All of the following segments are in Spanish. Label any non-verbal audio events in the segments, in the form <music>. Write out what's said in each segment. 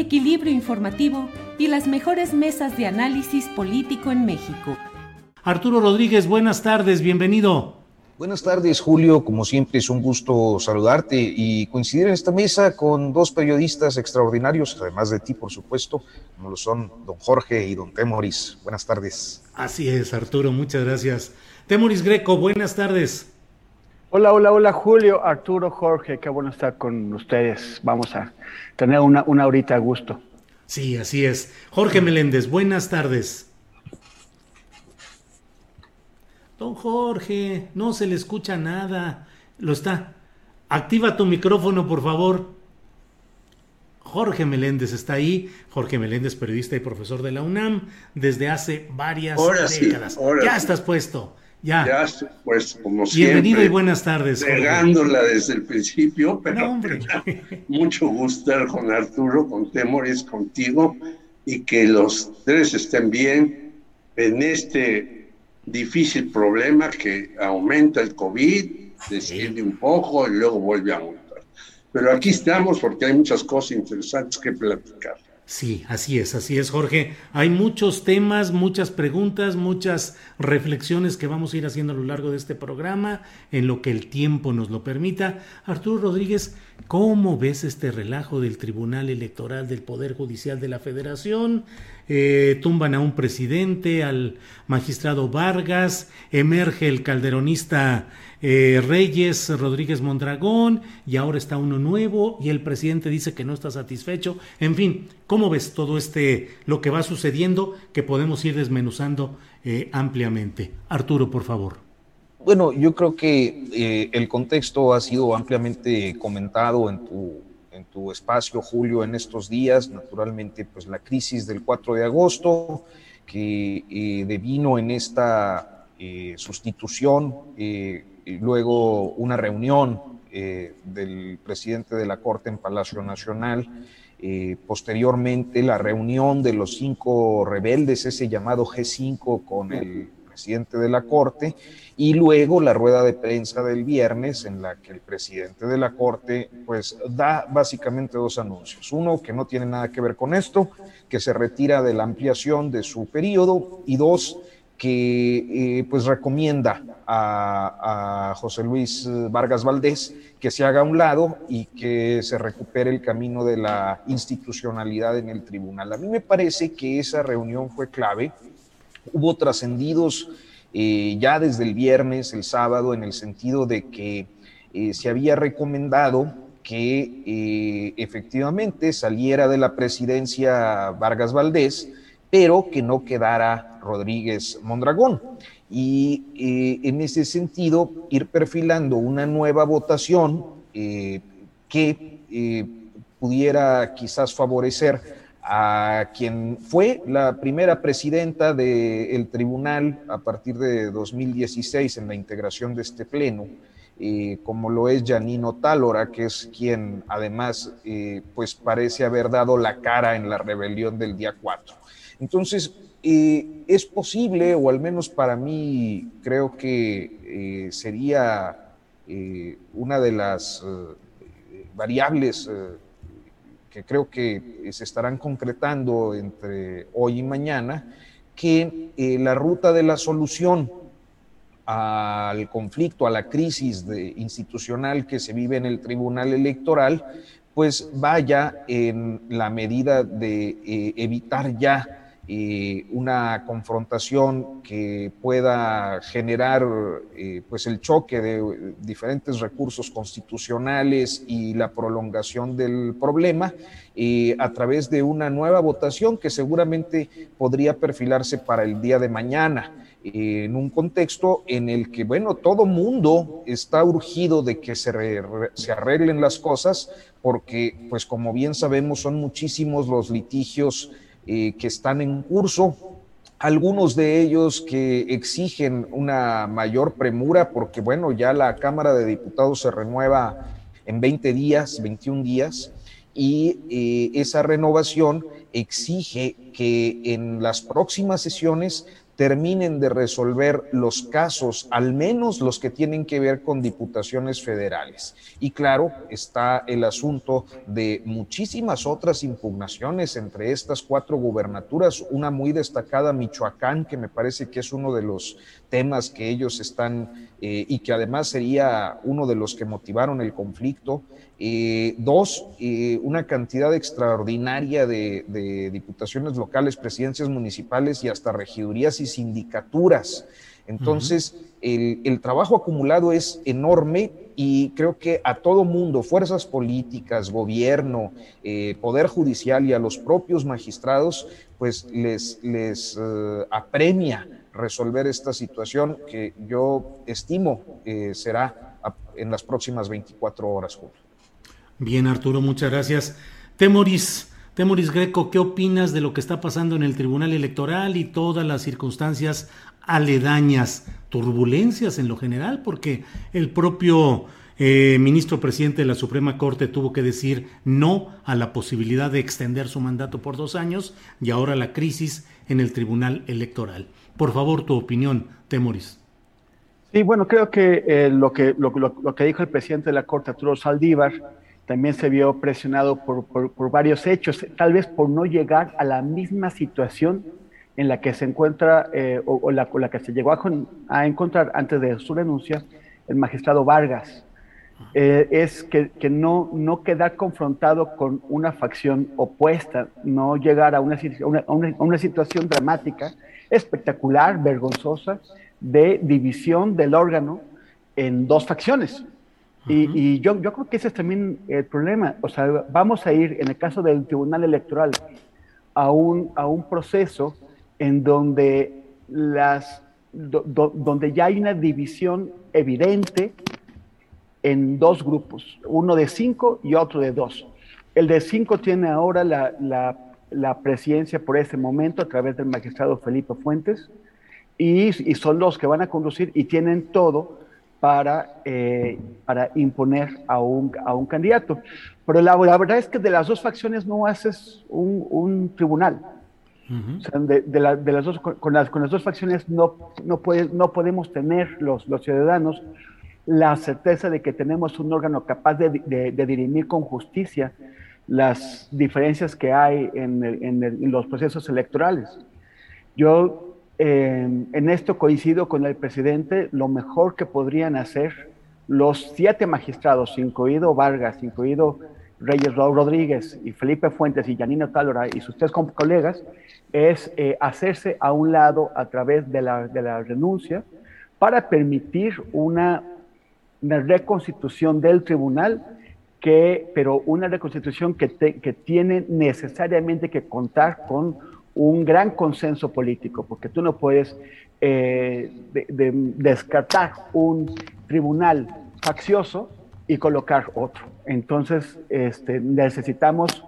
equilibrio informativo y las mejores mesas de análisis político en México. Arturo Rodríguez, buenas tardes, bienvenido. Buenas tardes, Julio. Como siempre, es un gusto saludarte y coincidir en esta mesa con dos periodistas extraordinarios, además de ti, por supuesto, como lo son don Jorge y don Temoris. Buenas tardes. Así es, Arturo, muchas gracias. Temoris Greco, buenas tardes. Hola, hola, hola, Julio, Arturo, Jorge, qué bueno estar con ustedes. Vamos a tener una, una horita a gusto. Sí, así es. Jorge Meléndez, buenas tardes. Don Jorge, no se le escucha nada. Lo está. Activa tu micrófono, por favor. Jorge Meléndez está ahí. Jorge Meléndez, periodista y profesor de la UNAM desde hace varias décadas. ya estás puesto. Ya. Ya, pues, como Bienvenido siempre. y buenas tardes. Jorge. Negándola desde el principio, pero No, <laughs> mucho gusto estar con Arturo, con Temoris, contigo, y que los tres estén bien en este difícil problema que aumenta el COVID, desciende un poco y luego vuelve a aumentar. Pero aquí estamos porque hay muchas cosas interesantes que platicar. Sí, así es, así es, Jorge. Hay muchos temas, muchas preguntas, muchas reflexiones que vamos a ir haciendo a lo largo de este programa, en lo que el tiempo nos lo permita. Arturo Rodríguez, ¿cómo ves este relajo del Tribunal Electoral del Poder Judicial de la Federación? Eh, tumban a un presidente, al magistrado Vargas, emerge el calderonista eh, Reyes Rodríguez Mondragón y ahora está uno nuevo y el presidente dice que no está satisfecho. En fin, ¿cómo ves todo este, lo que va sucediendo que podemos ir desmenuzando eh, ampliamente? Arturo, por favor. Bueno, yo creo que eh, el contexto ha sido ampliamente comentado en tu, en tu espacio, Julio, en estos días. Naturalmente, pues la crisis del 4 de agosto, que eh, devino en esta eh, sustitución, eh, y luego una reunión eh, del presidente de la Corte en Palacio Nacional, eh, posteriormente la reunión de los cinco rebeldes, ese llamado G5 con el presidente de la Corte, y luego la rueda de prensa del viernes en la que el presidente de la Corte pues da básicamente dos anuncios. Uno, que no tiene nada que ver con esto, que se retira de la ampliación de su periodo, y dos, que eh, pues recomienda a, a, José Luis Vargas Valdés que se haga a un lado y que se recupere el camino de la institucionalidad en el tribunal. A mí me parece que esa reunión fue clave. Hubo trascendidos eh, ya desde el viernes, el sábado, en el sentido de que eh, se había recomendado que eh, efectivamente saliera de la presidencia Vargas Valdés, pero que no quedara Rodríguez Mondragón. Y en ese sentido, ir perfilando una nueva votación que pudiera quizás favorecer a quien fue la primera presidenta del tribunal a partir de 2016 en la integración de este pleno, eh, como lo es Janino Tálora, que es quien además eh, pues parece haber dado la cara en la rebelión del día 4. Entonces, eh, es posible, o al menos para mí creo que eh, sería una de las variables que creo que se estarán concretando entre hoy y mañana, que eh, la ruta de la solución al conflicto, a la crisis institucional que se vive en el Tribunal Electoral, pues vaya en la medida de eh, evitar ya eh, una confrontación que pueda generar eh, pues el choque de diferentes recursos constitucionales y la prolongación del problema a través de una nueva votación que seguramente podría perfilarse para el día de mañana en un contexto en el que, bueno, todo mundo está urgido de que se, se, arreglen las cosas, porque, pues como bien sabemos, son muchísimos los litigios que están en curso, algunos de ellos que exigen una mayor premura, porque, bueno, ya la Cámara de Diputados se renueva en 20 días, 21 días, y eh, esa renovación exige que en las próximas sesiones terminen de resolver los casos, al menos los que tienen que ver con diputaciones federales. Y claro, está el asunto de muchísimas otras impugnaciones entre estas cuatro gubernaturas, una muy destacada Michoacán, que me parece que es uno de los temas que ellos están eh, y que además sería uno de los que motivaron el conflicto. Eh, dos, eh, una cantidad extraordinaria de, diputaciones locales, presidencias municipales y hasta regidurías y sindicaturas. Entonces, el, trabajo acumulado es enorme y creo que a todo mundo, fuerzas políticas, gobierno, eh, poder judicial y a los propios magistrados, pues les, les apremia resolver esta situación que yo estimo será en las próximas 24 horas, Julio. Bien, Arturo, muchas gracias. Temoris, Temoris Greco, ¿qué opinas de lo que está pasando en el Tribunal Electoral y todas las circunstancias aledañas, turbulencias en lo general? Porque el propio eh, ministro presidente de la Suprema Corte tuvo que decir no a la posibilidad de extender su mandato por dos años y ahora la crisis en el Tribunal Electoral. Por favor, tu opinión, Temoris. Sí, bueno, creo que, eh, lo, que dijo el presidente de la Corte, Arturo Saldívar, también se vio presionado por, por, varios hechos, tal vez por no llegar a la misma situación en la que se encuentra eh, o, la, que se llegó a, encontrar antes de su renuncia el magistrado Vargas. Eh, es que, que, no, no quedar confrontado con una facción opuesta, no llegar a una, una situación dramática, espectacular, vergonzosa, de división del órgano en dos facciones. Y, yo, yo, creo que ese es también el problema. O sea, vamos a ir, en el caso del Tribunal Electoral, a un, a un proceso en donde, las, donde ya hay una división evidente en dos grupos, uno de cinco y otro de dos. El de cinco tiene ahora la, la, la presidencia por ese momento a través del magistrado Felipe Fuentes y, y son los que van a conducir y tienen todo para, eh, para imponer a un, a un candidato. Pero la, verdad es que de las dos facciones no haces un, un tribunal. o sea, de, de, las dos, con, las, con las dos facciones no, no, puede, no podemos tener los, los ciudadanos la certeza de que tenemos un órgano capaz de, de dirimir con justicia las diferencias que hay en, en, en los procesos electorales. Yo en esto coincido con el presidente, lo mejor que podrían hacer los siete magistrados, incluido Vargas, incluido Reyes Rodríguez y Felipe Fuentes y Janino Talora y sus tres colegas, es eh, hacerse a un lado a través de la, renuncia para permitir una, reconstitución del tribunal, que, pero una reconstitución que tiene necesariamente que contar con un gran consenso político, porque tú no puedes eh, descartar un tribunal faccioso y colocar otro. Entonces, este, necesitamos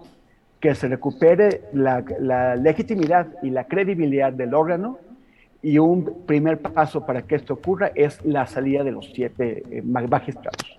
que se recupere la, legitimidad y la credibilidad del órgano y un primer paso para que esto ocurra es la salida de los siete eh, magistrados.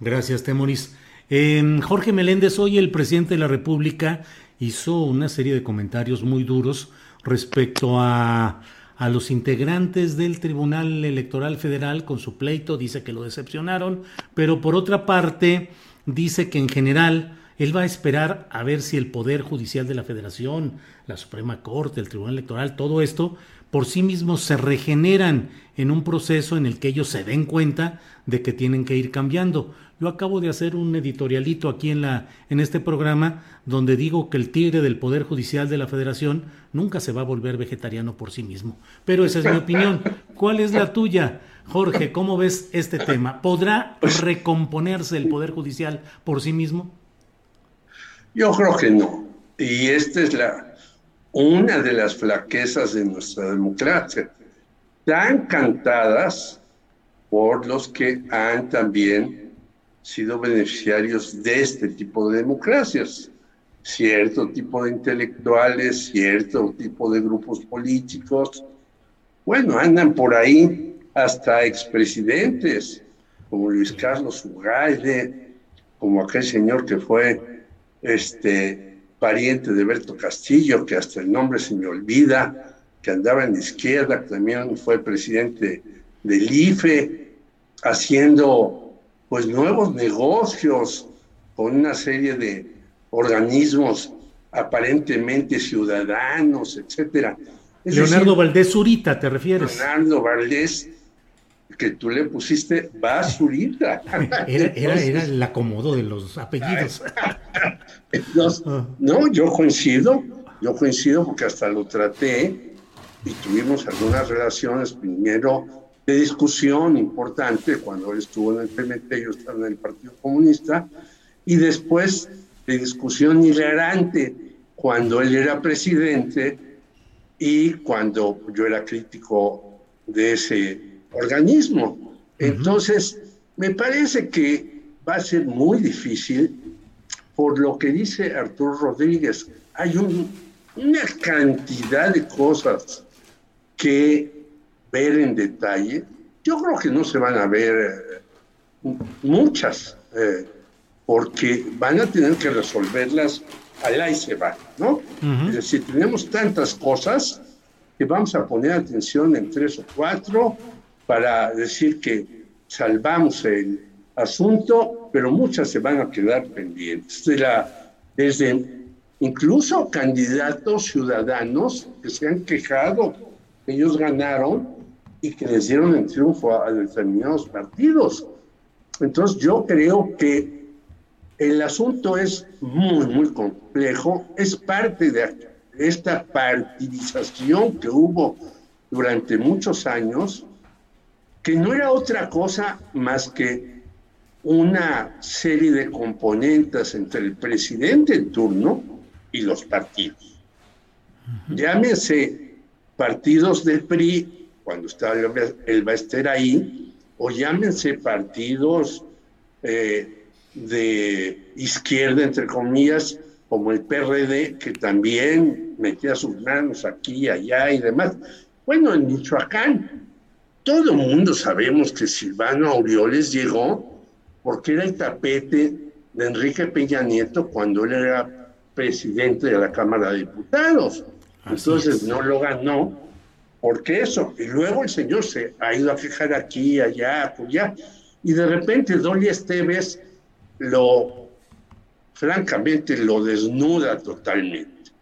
Gracias, Temoris. Eh, Jorge Meléndez, hoy el presidente de la República hizo una serie de comentarios muy duros respecto a, a los integrantes del Tribunal Electoral Federal con su pleito, dice que lo decepcionaron, pero por otra parte dice que en general Él va a esperar a ver si el Poder Judicial de la Federación, la Suprema Corte, el Tribunal Electoral, todo esto por sí mismos se regeneran en un proceso en el que ellos se den cuenta de que tienen que ir cambiando. Yo acabo de hacer un editorialito aquí en la en este programa donde digo que el tigre del poder judicial de la Federación nunca se va a volver vegetariano por sí mismo. Pero esa es mi opinión. ¿Cuál es la tuya? Jorge, ¿cómo ves este tema? ¿Podrá recomponerse el poder judicial por sí mismo? Yo creo que no. Y esta es la una de las flaquezas de nuestra democracia, tan cantadas por los que han también sido beneficiarios de este tipo de democracias. Cierto tipo de intelectuales, cierto tipo de grupos políticos, bueno, andan por ahí hasta expresidentes, como Luis Carlos Ugalde, como aquel señor que fue este, pariente de Berto Castillo, que hasta el nombre se me olvida, que andaba en la izquierda, que también fue presidente del IFE, haciendo pues nuevos negocios con una serie de organismos aparentemente ciudadanos, etcétera. Leonardo Valdés Zurita, ¿te refieres? Leonardo Valdés que tú le pusiste basurita. <laughs> Era, era, era el acomodo de los apellidos. Ah. no, yo coincido, yo coincido porque hasta lo traté y tuvimos algunas relaciones primero de discusión importante cuando él estuvo en el PMT, yo estaba en el Partido Comunista, y después de discusión hilarante cuando él era presidente y cuando yo era crítico de ese organismo. Entonces, me parece que va a ser muy difícil, por lo que dice Arturo Rodríguez, hay una cantidad de cosas que ver en detalle. Yo creo que no se van a ver eh, muchas, eh, porque van a tener que resolverlas allá y se va, ¿no? Es decir, tenemos tantas cosas que vamos a poner atención en tres o cuatro, para decir que salvamos el asunto, pero muchas se van a quedar pendientes. desde incluso candidatos ciudadanos que se han quejado, ellos ganaron y que les dieron el triunfo a, determinados partidos. Entonces yo creo que el asunto es muy, muy complejo, es parte de esta partidización que hubo durante muchos años que no era otra cosa más que una serie de componentes entre el presidente en turno y los partidos. Llámese partidos del PRI, cuando estaba el Baester ahí, o llámense partidos eh, de izquierda, entre comillas, como el PRD, que también metía sus manos aquí, allá y demás. Bueno, en Michoacán, todo el mundo sabemos que Silvano Aureoles llegó porque era el tapete de Enrique Peña Nieto cuando él era presidente de la Cámara de Diputados. Entonces no lo ganó porque eso. Y luego el señor se ha ido a quejar aquí, allá, allá. Y de repente Dolly Esteves lo, francamente, lo desnuda totalmente.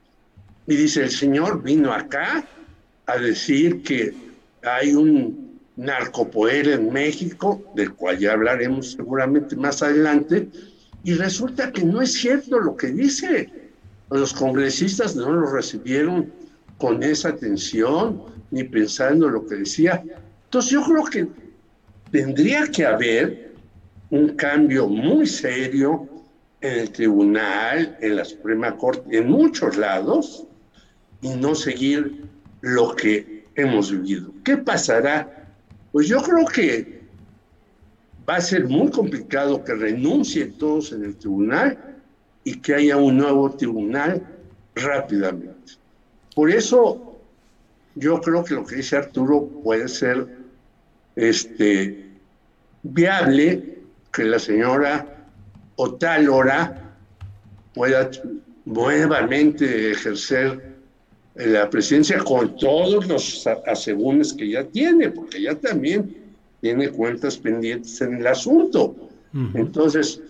Y dice, el señor vino acá a decir que hay un narcopoder en México, del cual ya hablaremos seguramente más adelante, y resulta que no es cierto lo que dice. Los congresistas no lo recibieron con esa atención, ni pensando lo que decía. Entonces yo creo que tendría que haber un cambio muy serio en el tribunal, en la Suprema Corte, en muchos lados, y no seguir lo que hemos vivido. ¿Qué pasará pues yo creo que va a ser muy complicado que renuncien todos en el tribunal y que haya un nuevo tribunal rápidamente. Por eso yo creo que lo que dice Arturo puede ser este, viable que la señora Otálora pueda nuevamente ejercer la presidencia con todos los asegúnes que ya tiene, porque ya también tiene cuentas pendientes en el asunto. Entonces,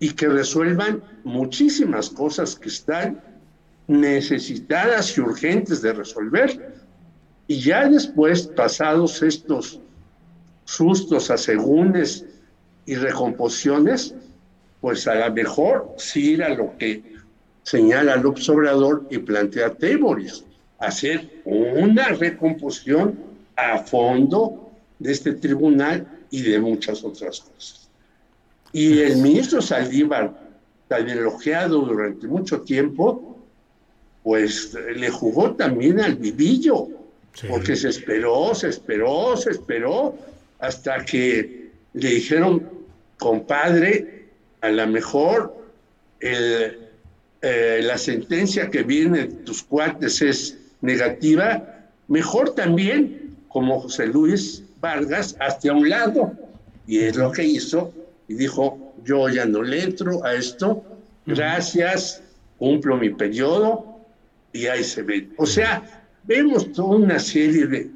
y que resuelvan muchísimas cosas que están necesitadas y urgentes de resolver. Y ya después, pasados estos sustos, asegúnes y recomposiciones, pues a lo mejor sí ir a lo que señala López Obrador y plantea Teboris, hacer una recomposición a fondo de este tribunal y de muchas otras cosas. Y el ministro Saldívar, tan elogiado durante mucho tiempo, pues le jugó también al vivillo, porque se esperó, se esperó, se esperó, hasta que le dijeron, compadre, a lo mejor eh, la sentencia que viene de tus cuates es negativa, mejor también, como José Luis Vargas, hasta un lado. Y es lo que hizo y dijo, yo ya no le entro a esto, gracias, cumplo mi periodo y ahí se ve. O sea, vemos toda una serie de,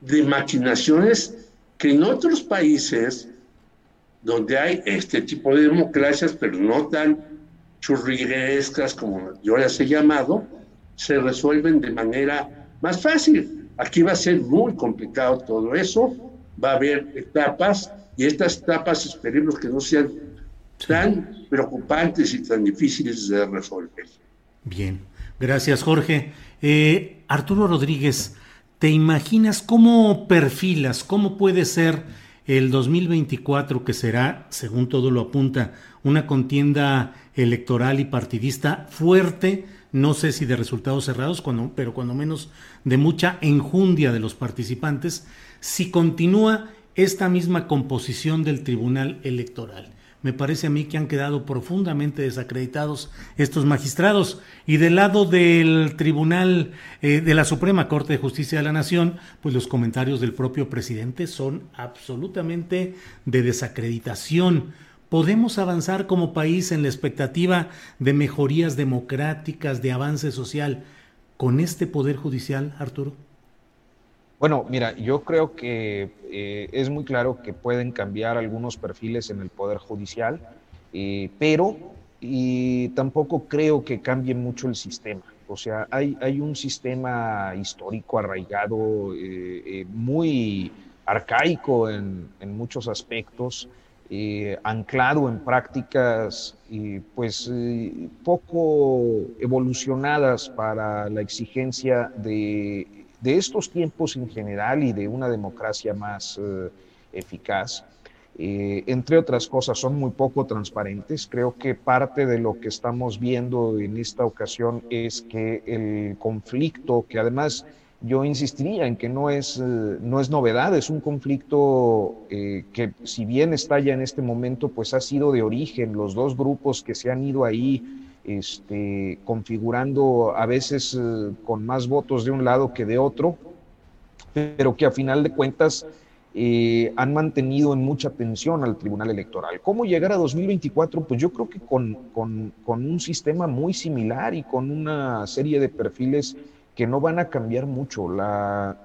de maquinaciones que en otros países donde hay este tipo de democracias, pero no tan churriguescas como yo las he llamado, se resuelven de manera más fácil. Aquí va a ser muy complicado todo eso, va a haber etapas y estas etapas esperemos que no sean tan preocupantes y tan difíciles de resolver. Bien, gracias Jorge. Eh, Arturo Rodríguez, ¿te imaginas cómo perfilas, cómo puede ser el 2024 que será, según todo lo apunta, una contienda electoral y partidista fuerte? no sé si de resultados cerrados, pero cuando menos de mucha enjundia de los participantes, si continúa esta misma composición del Tribunal Electoral. Me parece a mí que han quedado profundamente desacreditados estos magistrados. Y del lado del Tribunal eh, de la Suprema Corte de Justicia de la Nación, pues los comentarios del propio presidente son absolutamente de desacreditación ¿Podemos avanzar como país en la expectativa de mejorías democráticas, de avance social con este Poder Judicial, Arturo? Bueno, mira, yo creo que eh, es muy claro que pueden cambiar algunos perfiles en el Poder Judicial, eh, pero y tampoco creo que cambie mucho el sistema. O sea, hay, hay un sistema histórico arraigado, eh, muy arcaico en, en muchos aspectos, anclado en prácticas pues eh, poco evolucionadas para la exigencia de, estos tiempos en general y de una democracia más eh, eficaz. entre otras cosas, son muy poco transparentes. Creo que parte de lo que estamos viendo en esta ocasión es que el conflicto, que además yo insistiría en que no es, eh, no es novedad, es un conflicto eh, que si bien está ya en este momento, pues ha sido de origen, los dos grupos que se han ido ahí este, configurando a veces eh, con más votos de un lado que de otro, pero que a final de cuentas han mantenido en mucha tensión al Tribunal Electoral. ¿Cómo llegar a 2024? Pues yo creo que con, con, un sistema muy similar y con una serie de perfiles que no van a cambiar mucho. La,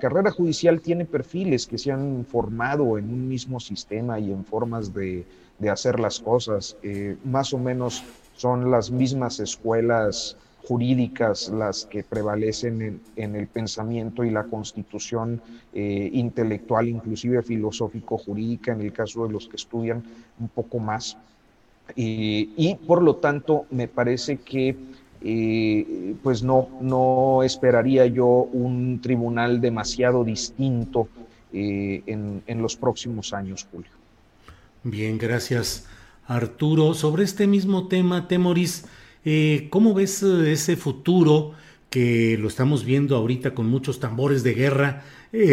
carrera judicial tiene perfiles que se han formado en un mismo sistema y en formas de, hacer las cosas. Eh, más o menos son las mismas escuelas jurídicas las que prevalecen en, el pensamiento y la constitución eh, intelectual, inclusive filosófico-jurídica, en el caso de los que estudian un poco más. y por lo tanto, me parece que pues no, no esperaría yo un tribunal demasiado distinto eh, en, los próximos años, Julio. Bien, gracias Arturo. Sobre este mismo tema, Temoris, eh, ¿cómo ves eh, ese futuro que lo estamos viendo ahorita con muchos tambores de guerra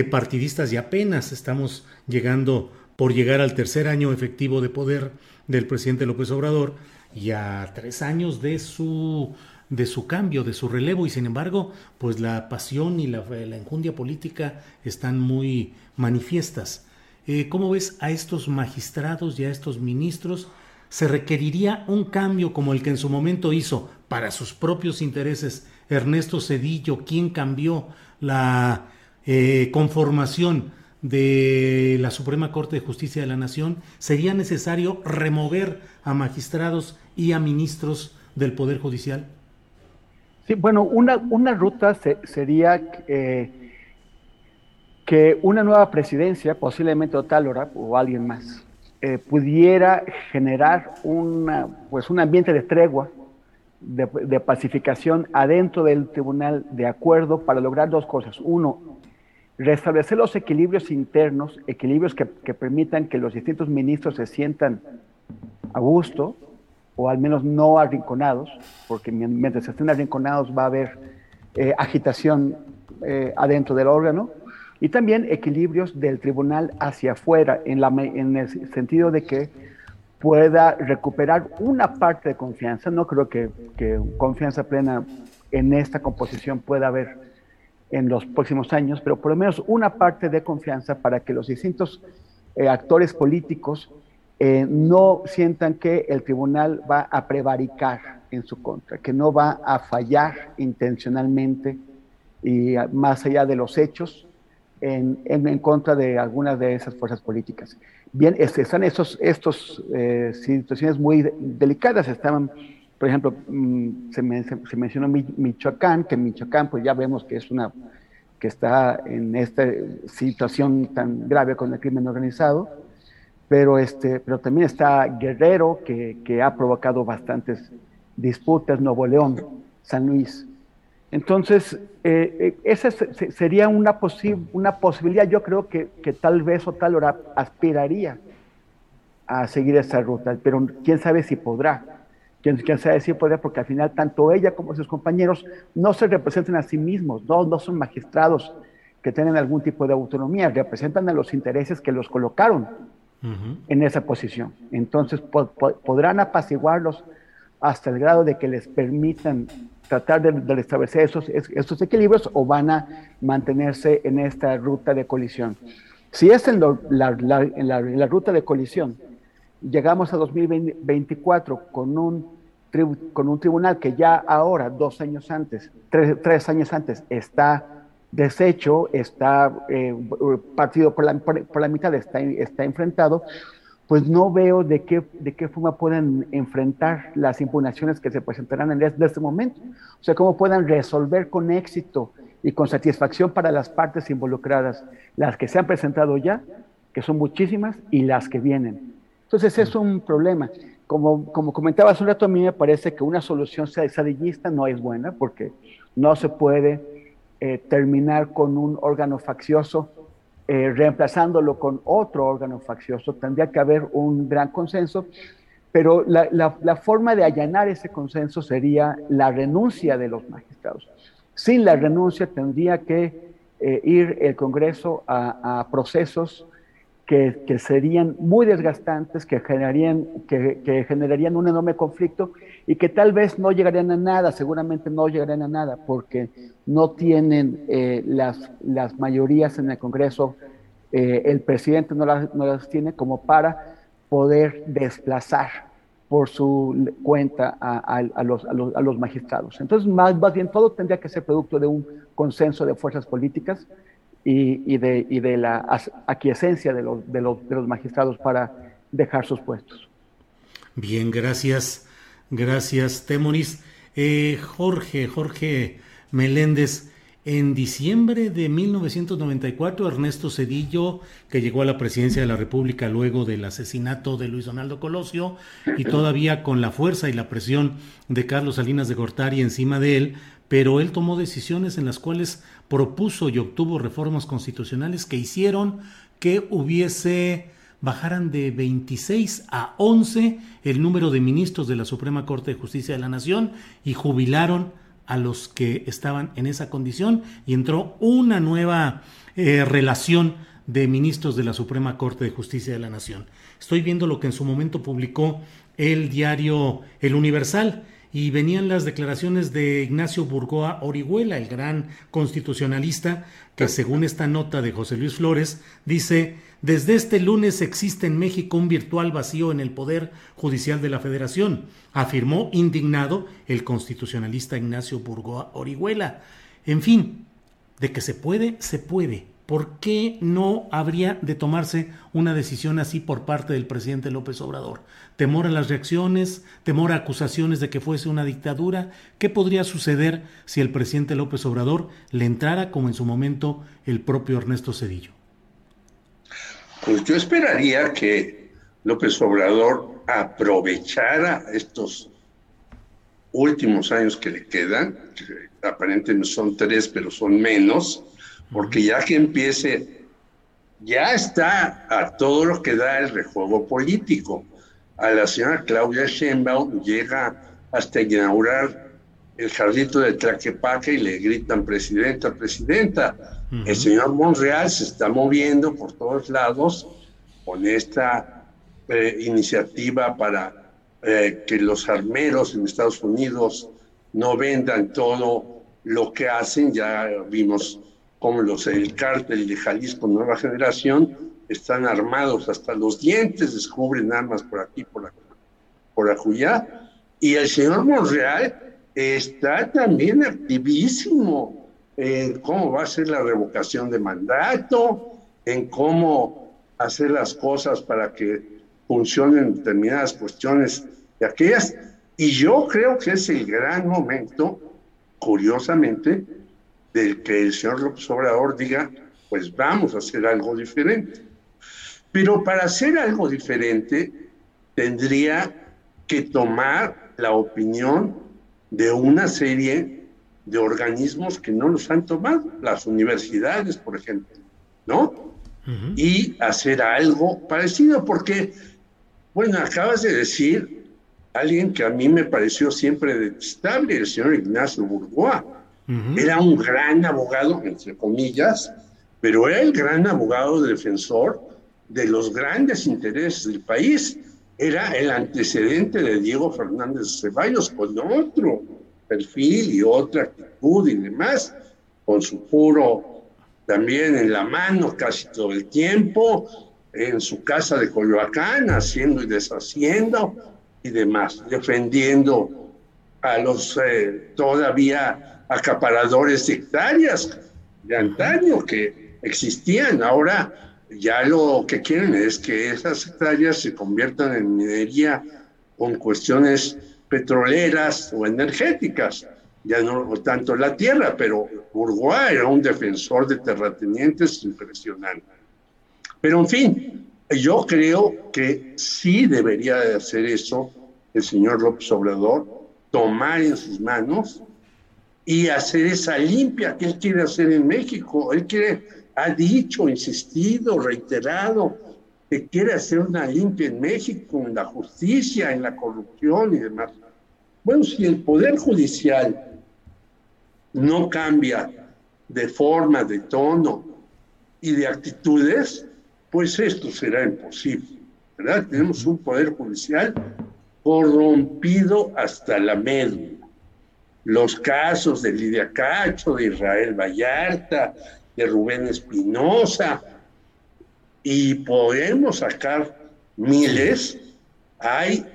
partidistas y apenas estamos llegando por llegar al tercer año efectivo de poder del presidente López Obrador y a tres años de su de su cambio, de su relevo, y sin embargo, pues la pasión y la, enjundia política están muy manifiestas. Eh, ¿Cómo ves a estos magistrados y a estos ministros? ¿Se requeriría un cambio como el que en su momento hizo para sus propios intereses Ernesto Cedillo, quien cambió la eh, conformación de la Suprema Corte de Justicia de la Nación, sería necesario remover a magistrados y a ministros del Poder Judicial? Sí, bueno, una, una ruta sería eh, que una nueva presidencia, posiblemente Otálora o alguien más, eh, pudiera generar una, pues un ambiente de tregua, de, pacificación adentro del tribunal de acuerdo para lograr dos cosas. Uno, restablecer los equilibrios internos, equilibrios que, permitan que los distintos ministros se sientan a gusto, o al menos no arrinconados, porque mientras estén arrinconados va a haber eh, agitación eh, adentro del órgano, y también equilibrios del tribunal hacia afuera, en, la, en el sentido de que pueda recuperar una parte de confianza. No creo que, confianza plena en esta composición pueda haber en los próximos años, pero por lo menos una parte de confianza para que los distintos eh, actores políticos eh, no sientan que el tribunal va a prevaricar en su contra, que no va a fallar intencionalmente y más allá de los hechos en, contra de algunas de esas fuerzas políticas. Bien, están estos, estos eh, situaciones muy delicadas, estaban por ejemplo, mm, se, mencionó Michoacán, que Michoacán, pues ya vemos que es una que está en esta situación tan grave con el crimen organizado, pero, este, pero también está Guerrero, que, que ha provocado bastantes disputas, Nuevo León, San Luis. Entonces, eh, eh, esa sería una, una posibilidad, yo creo que, que tal vez o tal hora aspiraría a seguir esa ruta, pero quién sabe si podrá quien sea decir poder, porque al final tanto ella como sus compañeros no se representan a sí mismos, no, no son magistrados que tienen algún tipo de autonomía, representan a los intereses que los colocaron en esa posición. Entonces podrán apaciguarlos hasta el grado de que les permitan tratar de, restablecer esos, esos, equilibrios o van a mantenerse en esta ruta de colisión. Si es en, la, ruta de colisión, llegamos a 2024 con un, con un tribunal que ya ahora, dos años antes, tres, años antes, está deshecho, está eh, partido por la, por, la, mitad, está, está enfrentado, pues no veo de qué, de qué forma pueden enfrentar las impugnaciones que se presentarán en este, momento. O sea, cómo puedan resolver con éxito y con satisfacción para las partes involucradas, las que se han presentado ya, que son muchísimas, y las que vienen. Entonces es un problema. Como, como comentaba hace un rato, a mí me parece que una solución sadillista no es buena porque no se puede eh, terminar con un órgano faccioso eh, reemplazándolo con otro órgano faccioso. Tendría que haber un gran consenso, pero la, la, forma de allanar ese consenso sería la renuncia de los magistrados. Sin la renuncia tendría que eh, ir el Congreso a, a procesos que, serían muy desgastantes, que generarían, que, generarían un enorme conflicto y que tal vez no llegarían a nada, seguramente no llegarían a nada, porque no tienen eh, las, las mayorías en el Congreso, eh, el presidente no las, no las tiene como para poder desplazar por su cuenta a, los, a, los, a, los, magistrados. Entonces, más, más bien todo tendría que ser producto de un consenso de fuerzas políticas y, de, y de, la aquiescencia de los, de, los, de los magistrados para dejar sus puestos. Bien, gracias. Gracias, Temoris. Eh, Jorge, Jorge Meléndez, en diciembre de 1994, Ernesto Cedillo, que llegó a la presidencia de la República luego del asesinato de Luis Donaldo Colosio, y todavía con la fuerza y la presión de Carlos Salinas de Gortari encima de él, pero él tomó decisiones en las cuales propuso y obtuvo reformas constitucionales que hicieron que hubiese bajaran de 26 a 11 el número de ministros de la Suprema Corte de Justicia de la Nación y jubilaron a los que estaban en esa condición y entró una nueva eh, relación de ministros de la Suprema Corte de Justicia de la Nación. Estoy viendo lo que en su momento publicó el diario El Universal y venían las declaraciones de Ignacio Burgoa Orihuela, el gran constitucionalista, que según esta nota de José Luis Flores, dice, desde este lunes existe en México un virtual vacío en el Poder Judicial de la Federación, afirmó indignado el constitucionalista Ignacio Burgoa Orihuela. En fin, de que se puede, se puede. ¿Por qué no habría de tomarse una decisión así por parte del presidente López Obrador? ¿Temor a las reacciones? ¿Temor a acusaciones de que fuese una dictadura? ¿Qué podría suceder si el presidente López Obrador le entrara como en su momento el propio Ernesto Cedillo? Pues yo esperaría que López Obrador aprovechara estos últimos años que le quedan, que aparentemente son tres, pero son menos, porque ya que empiece, ya está a todo lo que da el rejuego político. A la señora Claudia Sheinbaum llega hasta inaugurar el jardito de Tlaquepaque y le gritan presidenta, presidenta. El señor Monreal se está moviendo por todos lados con esta eh, iniciativa para eh, que los armeros en Estados Unidos no vendan todo lo que hacen. Ya vimos como los el cártel de Jalisco Nueva Generación están armados hasta los dientes, descubren armas por aquí, por, por acullá. Y el señor Monreal está también activísimo en cómo va a ser la revocación de mandato, en cómo hacer las cosas para que funcionen determinadas cuestiones de aquellas. Y yo creo que es el gran momento, curiosamente, del que el señor López Obrador diga, pues vamos a hacer algo diferente. Pero para hacer algo diferente tendría que tomar la opinión de una serie de organismos que no los han tomado, las universidades, por ejemplo, ¿no? Y hacer algo parecido, porque, bueno, acabas de decir alguien que a mí me pareció siempre detestable, el señor Ignacio Burgoa era un gran abogado, entre comillas, pero era el gran abogado defensor de los grandes intereses del país. Era el antecedente de Diego Fernández Ceballos con otro perfil y otra actitud y demás, con su puro también en la mano casi todo el tiempo, en su casa de Coyoacán, haciendo y deshaciendo y demás, defendiendo a los eh, todavía acaparadores de hectáreas de antaño que existían. Ahora ya lo que quieren es que esas hectáreas se conviertan en minería con cuestiones petroleras o energéticas. Ya no tanto la tierra, pero Bourgois era un defensor de terratenientes impresionante. Pero en fin, yo creo que sí debería de hacer eso el señor López Obrador, tomar en sus manos y hacer esa limpia que él quiere hacer en México. Él quiere, ha dicho, insistido, reiterado, que quiere hacer una limpia en México, en la justicia, en la corrupción y demás. Bueno, si el Poder Judicial no cambia de forma, de tono y de actitudes, pues esto será imposible. ¿verdad? Tenemos un Poder Judicial corrompido hasta la médula los casos de Lidia Cacho, de Israel Vallarta, de Rubén Espinosa, y podemos sacar miles, hay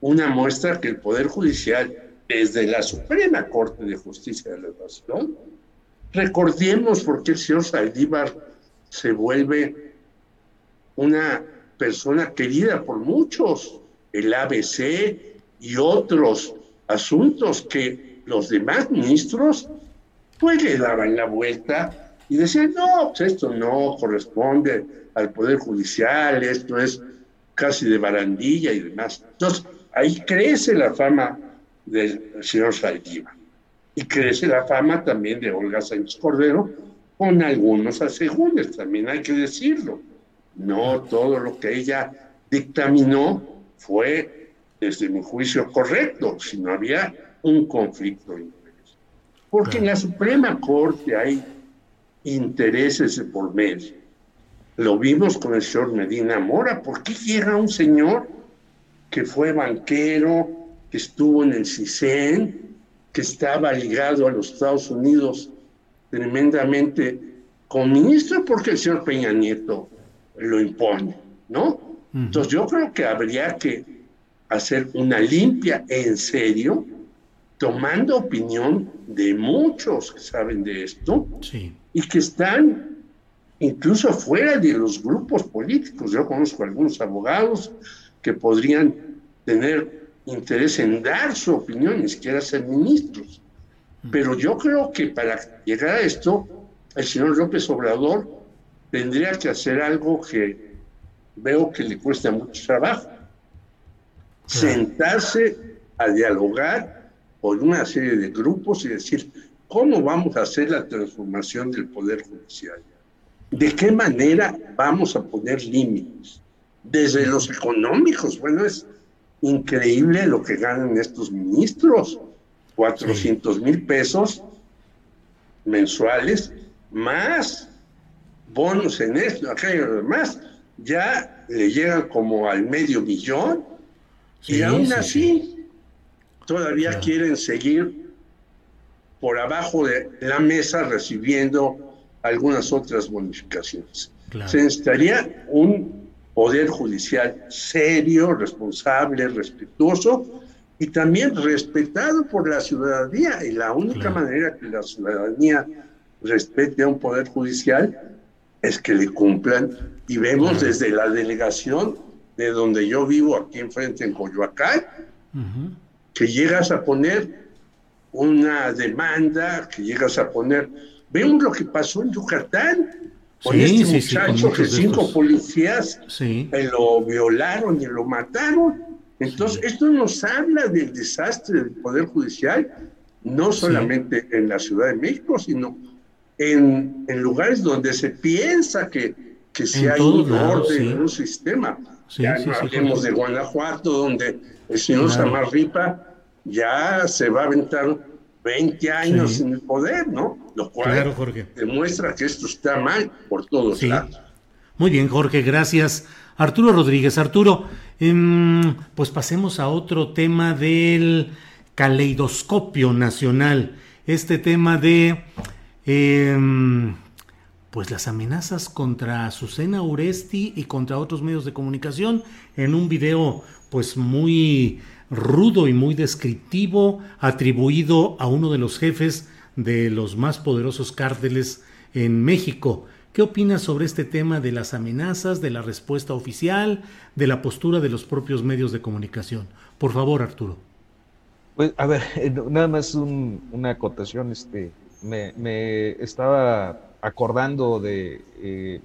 una muestra que el Poder Judicial, desde la Suprema Corte de Justicia de la Nación, recordemos por qué el señor Saldívar se vuelve una persona querida por muchos, el ABC y otros asuntos que los demás ministros pues le daban la vuelta y decían, no, pues esto no corresponde al Poder Judicial, esto es casi de barandilla y demás. Entonces, ahí crece la fama del señor Saldívar y crece la fama también de Olga Sánchez Cordero con algunos asegúnes, también hay que decirlo. No todo lo que ella dictaminó fue, desde mi juicio, correcto, sino había un conflicto de interés. Porque en la Suprema Corte hay intereses por medio. Lo vimos con el señor Medina Mora. ¿Por qué llega un señor que fue banquero, que estuvo en el CISEN, que estaba ligado a los Estados Unidos tremendamente con ministro? Porque el señor Peña Nieto lo impone, ¿no? Entonces yo creo que habría que hacer una limpia en serio tomando opinión de muchos que saben de esto y que están incluso fuera de los grupos políticos. Yo conozco algunos abogados que podrían tener interés en dar su opinión, ni siquiera ser ministros. Pero yo creo que para llegar a esto, el señor López Obrador tendría que hacer algo que veo que le cuesta mucho trabajo. Sentarse a dialogar con una serie de grupos y decir, ¿cómo vamos a hacer la transformación del Poder Judicial? ¿De qué manera vamos a poner límites? Desde los económicos, bueno, es increíble lo que ganan estos ministros, 400 mil pesos mensuales, más bonos en esto, aquello demás, ya le llegan como al medio millón. Y aún así todavía quieren seguir por abajo de la mesa recibiendo algunas otras bonificaciones. Se necesitaría un poder judicial serio, responsable, respetuoso y también respetado por la ciudadanía. Y la única manera que la ciudadanía respete a un poder judicial es que le cumplan. Y vemos desde la delegación de donde yo vivo, aquí enfrente en Coyoacán, que llegas a poner una demanda, que llegas a poner Vemos lo que pasó en Yucatán con este muchacho que cinco policías lo violaron y lo mataron. Entonces, esto nos habla del desastre del Poder Judicial, no solamente en la Ciudad de México, sino en, en lugares donde se piensa que, que si hay un orden, en un sistema. ya no hablemos de Guanajuato, donde el señor Samarripa ya se va a aventar 20 años en el poder, ¿no? Lo cual demuestra que esto está mal por todos lados. Muy bien, Jorge, gracias. Arturo Rodríguez, Arturo, em, pues pasemos a otro tema del caleidoscopio nacional. Este tema de em, pues las amenazas contra Azucena Uresti y contra otros medios de comunicación en un video pues muy rudo y muy descriptivo atribuido a uno de los jefes de los más poderosos cárteles en México. ¿Qué opinas sobre este tema de las amenazas, de la respuesta oficial, de la postura de los propios medios de comunicación? Por favor, Arturo. Pues, a ver, eh, nada más una acotación. Este, me, estaba acordando de eh,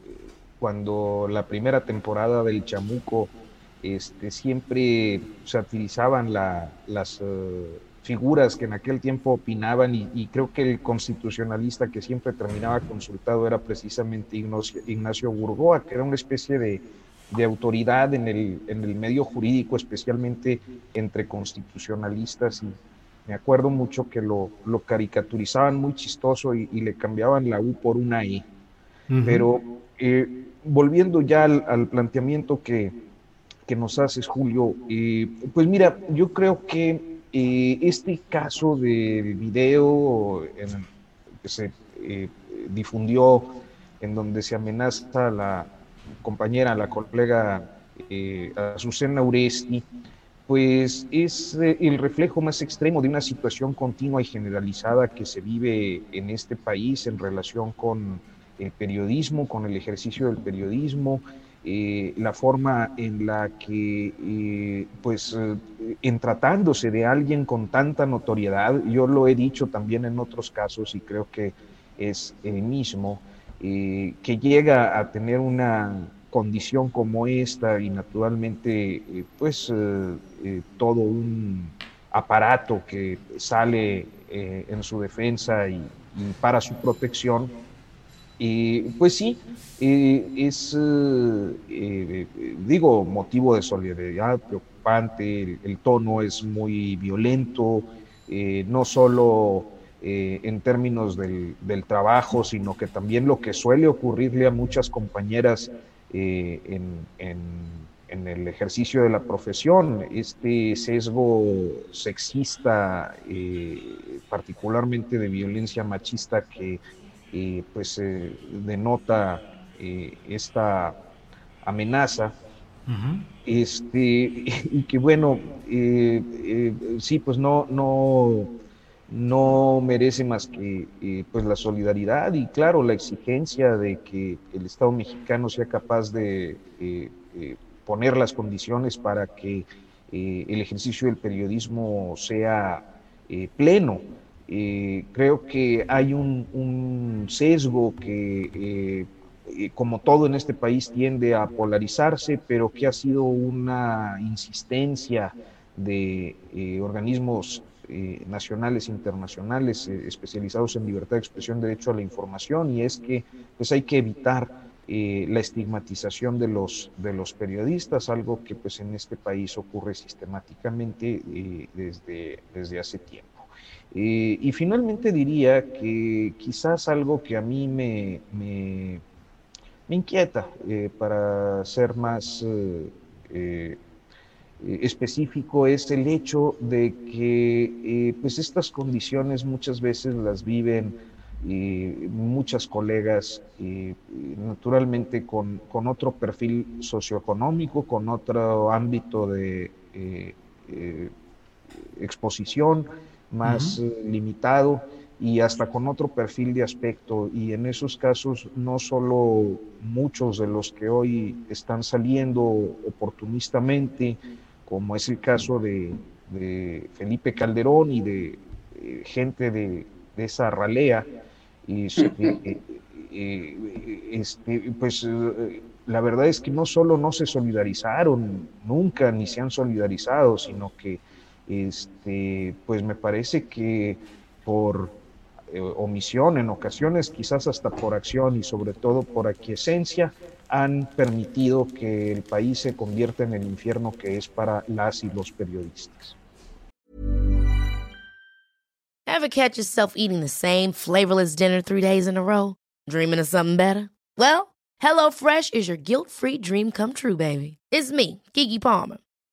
cuando la primera temporada del Chamuco este, siempre satirizaban las eh, figuras que en aquel tiempo opinaban y, creo que el constitucionalista que siempre terminaba consultado era precisamente Ignacio, Ignacio Burgoa, que era una especie de, autoridad en el, en el, medio jurídico, especialmente entre constitucionalistas y me acuerdo mucho que lo, caricaturizaban muy chistoso y, le cambiaban la U por una I. Pero eh, volviendo ya al planteamiento que, que nos haces, Julio. Eh, pues mira, yo creo que eh, este caso del video que se eh, difundió en donde se amenaza a la compañera, la colega Azucena Uresti, pues es el reflejo más extremo de una situación continua y generalizada que se vive en este país en relación con el periodismo, con el ejercicio del periodismo, eh, la forma en la que, eh, pues, eh, en tratándose de alguien con tanta notoriedad, yo lo he dicho también en otros casos y creo que es el mismo, que llega a tener una condición como esta y naturalmente, pues, todo un aparato que sale en su defensa y para su protección, pues sí, eh, es, eh, eh, digo, motivo de solidaridad preocupante, el, tono es muy violento, no solo en términos del, trabajo, sino que también lo que suele ocurrirle a muchas compañeras en, el ejercicio de la profesión, este sesgo sexista, particularmente de violencia machista que pues eh, denota eh, esta amenaza. este, y que bueno, eh, sí, pues no, no, no merece más que eh, pues la solidaridad y claro la exigencia de que el Estado mexicano sea capaz de eh, eh, poner las condiciones para que el ejercicio del periodismo sea pleno. Creo que hay un, sesgo que como todo en este país tiende a polarizarse, pero que ha sido una insistencia de organismos eh, nacionales, internacionales, eh, especializados en libertad de expresión, derecho a la información, y es que pues hay que evitar eh, la estigmatización de los, periodistas, algo que pues en este país ocurre sistemáticamente desde hace tiempo. Y finalmente diría que quizás algo que a mí me, me, inquieta para ser más eh, específico es el hecho de que eh, pues estas condiciones muchas veces las viven eh, muchas colegas naturalmente con, con, otro perfil socioeconómico, con otro ámbito de exposición más limitado y hasta con otro perfil de aspecto. Y en esos casos no solo muchos de los que hoy están saliendo oportunistamente, como es el caso de, Felipe Calderón y de eh, gente de, esa ralea, y, eh, eh, este, pues la verdad es que no solo no se solidarizaron nunca, ni se han solidarizado, sino que este, pues me parece que por omisión, en ocasiones quizás hasta por acción y sobre todo por aquiescencia, han permitido que el país se convierta en el infierno que es para las y los periodistas. Ever catch yourself eating the same flavorless dinner three days in a row? Dreaming of something better? Well, HelloFresh is your guilt-free dream come true, baby. It's me, Kiki Palmer.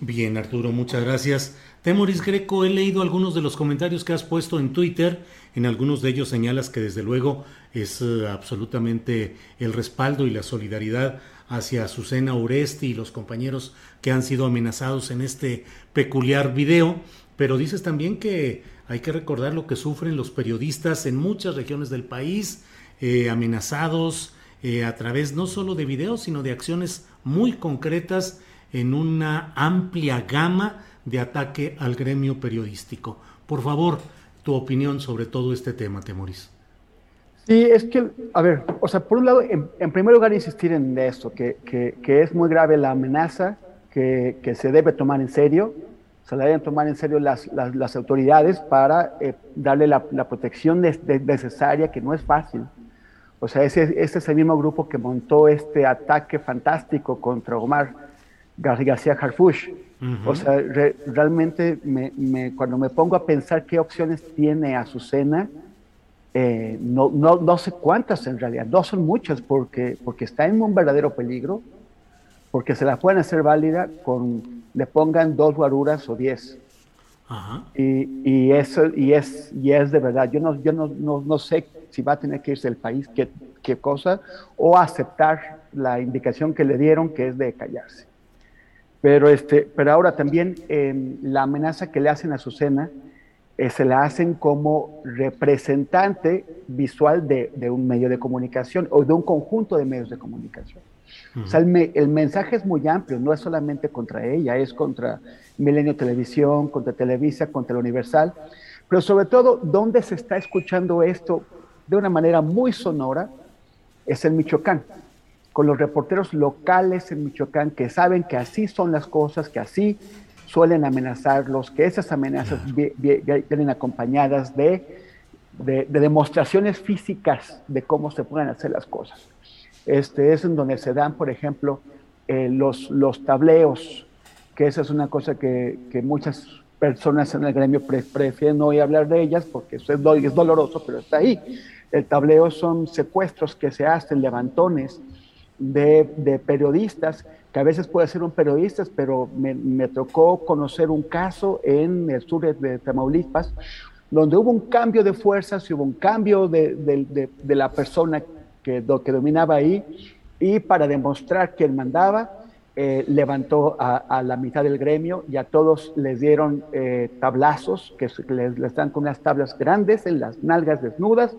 Bien, Arturo, muchas gracias. Temoris Greco, he leído algunos de los comentarios que has puesto en Twitter. En algunos de ellos señalas que desde luego es eh, absolutamente el respaldo y la solidaridad hacia Azucena Uresti y los compañeros que han sido amenazados en este peculiar video. Pero dices también que hay que recordar lo que sufren los periodistas en muchas regiones del país, eh, amenazados eh, a través no solo de videos, sino de acciones muy concretas en una amplia gama de ataque al gremio periodístico. Por favor, tu opinión sobre todo este tema, Temoris. Sí, es que, a ver, o sea, por un lado, en, primer lugar, insistir en esto, que, que, es muy grave la amenaza, que, que, se debe tomar en serio, se la deben tomar en serio las, las, autoridades para eh, darle la, la protección necesaria, que no es fácil. O sea, ese, ese es el mismo grupo que montó este ataque fantástico contra Omar García Harfush. O sea, realmente me, cuando me pongo a pensar qué opciones tiene Azucena, eh, no, no, no, sé cuántas en realidad, no son muchas porque, porque está en un verdadero peligro, porque se la pueden hacer válida con, le pongan dos guaruras o diez. Y, y, eso, y, es, y es de verdad, yo, no, yo no, no, no sé si va a tener que irse del país, qué, qué cosa, o aceptar la indicación que le dieron, que es de callarse. Pero, este, pero ahora también em, la amenaza que le hacen a Azucena eh, se la hacen como representante visual de, de, un medio de comunicación o de un conjunto de medios de comunicación. O sea, el, el, mensaje es muy amplio, no es solamente contra ella, es contra Milenio Televisión, contra Televisa, contra el Universal, pero sobre todo, donde se está escuchando esto de una manera muy sonora es en Michoacán con los reporteros locales en Michoacán que saben que así son las cosas, que así suelen amenazarlos, que esas amenazas vienen acompañadas de, de, demostraciones físicas de cómo se pueden hacer las cosas. Este es en donde se dan, por ejemplo, eh, los, los tableos, que esa es una cosa que, que muchas personas en el gremio prefieren no hoy hablar de ellas porque eso es, es doloroso, pero está ahí. El tableo son secuestros que se hacen, levantones, de, periodistas, que a veces puede ser un periodista, pero me, tocó conocer un caso en el sur de, Tamaulipas, donde hubo un cambio de fuerzas y hubo un cambio de, la persona que, que, dominaba ahí, y para demostrar quién mandaba, eh, levantó a, la mitad del gremio y a todos les dieron eh, tablazos, que les, les dan con unas tablas grandes en las nalgas desnudas,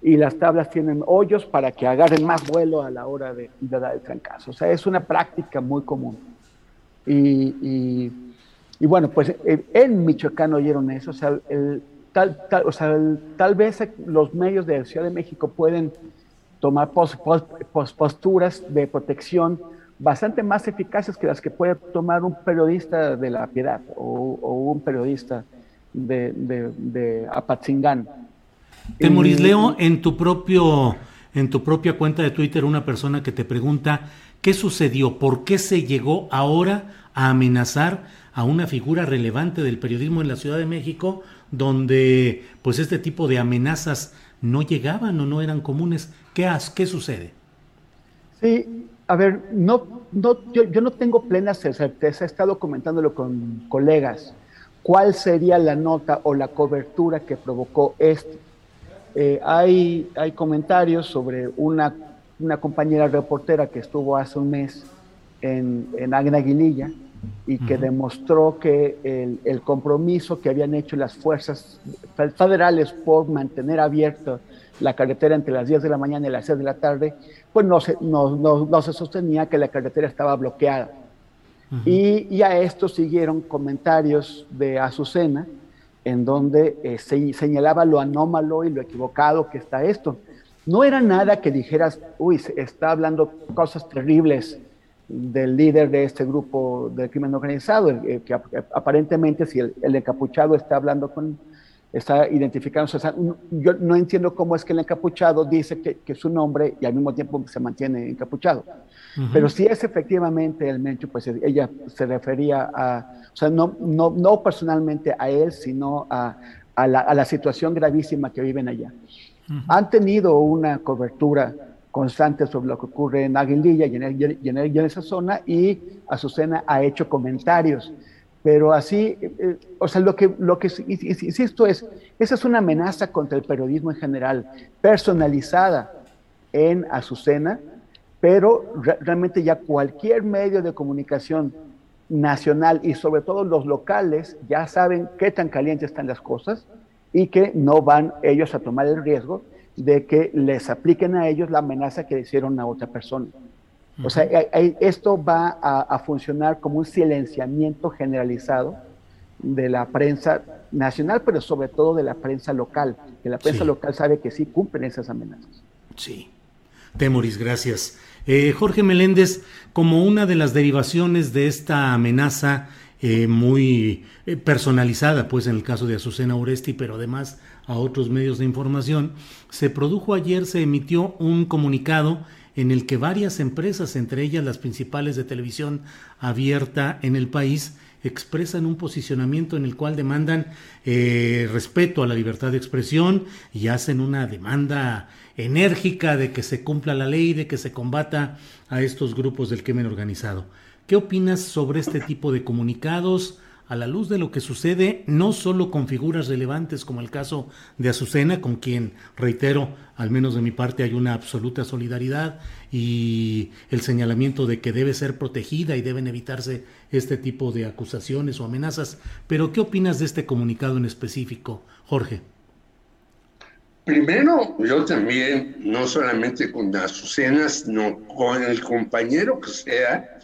y las tablas tienen hoyos para que agarren más vuelo a la hora de, dar el trancazo. O sea, es una práctica muy común. Y, y, bueno, pues en, Michoacán oyeron eso. O sea, el, tal, tal, o sea tal vez los medios de la Ciudad de México pueden tomar posturas de protección bastante más eficaces que las que puede tomar un periodista de la Piedad o, un periodista de, de, de Apatzingán. Temoris, leo en tu propio en tu propia cuenta de Twitter una persona que te pregunta qué sucedió, por qué se llegó ahora a amenazar a una figura relevante del periodismo en la Ciudad de México, donde pues este tipo de amenazas no llegaban o no eran comunes. ¿Qué, qué sucede? Sí, a ver, no, no, yo, yo no tengo plena certeza, he estado comentándolo con colegas, cuál sería la nota o la cobertura que provocó esto. Eh, hay, hay comentarios sobre una, una, compañera reportera que estuvo hace un mes en, en Aguililla y que demostró que el, el, compromiso que habían hecho las fuerzas federales por mantener abierta la carretera entre las 10 de la mañana y las 6 de la tarde, pues no se, no, no, no se sostenía que la carretera estaba bloqueada. y, y, a esto siguieron comentarios de Azucena, en donde eh, se señalaba lo anómalo y lo equivocado que está esto. No era nada que dijeras, uy, está hablando cosas terribles del líder de este grupo del crimen organizado, que aparentemente si el, encapuchado está hablando con, está identificándose, yo no entiendo cómo es que el encapuchado dice que, que su nombre y al mismo tiempo se mantiene encapuchado. Pero si es efectivamente el Mencho, pues ella se refería a, o sea, no, no, no personalmente a él, sino a, a, la, a, la, situación gravísima que viven allá. Han tenido una cobertura constante sobre lo que ocurre en Aguililla y en, y en, esa zona y Azucena ha hecho comentarios. Pero así, eh, eh, o sea, lo que, lo que insisto es, esa es una amenaza contra el periodismo en general, personalizada en Azucena, pero realmente ya cualquier medio de comunicación nacional y sobre todo los locales ya saben qué tan calientes están las cosas y que no van ellos a tomar el riesgo de que les apliquen a ellos la amenaza que le hicieron a otra persona. O sea, esto va a, funcionar como un silenciamiento generalizado de la prensa nacional, pero sobre todo de la prensa local, que la prensa local sabe que sí cumplen esas amenazas. Sí. Temoris, gracias. Eh, Jorge Meléndez, como una de las derivaciones de esta amenaza eh, muy eh, personalizada, pues en el caso de Azucena Oresti, pero además a otros medios de información, se produjo ayer, se emitió un comunicado en el que varias empresas, entre ellas las principales de televisión abierta en el país, expresan un posicionamiento en el cual demandan respeto a la libertad de expresión y hacen una demanda enérgica de que se cumpla la ley, de que se combata a estos grupos del crimen organizado. ¿Qué opinas sobre este tipo de comunicados a la luz de lo que sucede no solo con figuras relevantes como el caso de Azucena, con quien, reitero, al menos de mi parte hay una absoluta solidaridad y el señalamiento de que debe ser protegida y deben evitarse este tipo de acusaciones o amenazas, pero ¿qué opinas de este comunicado en específico, Jorge? Primero, yo también, no solamente con Azucena, sino con el compañero que sea,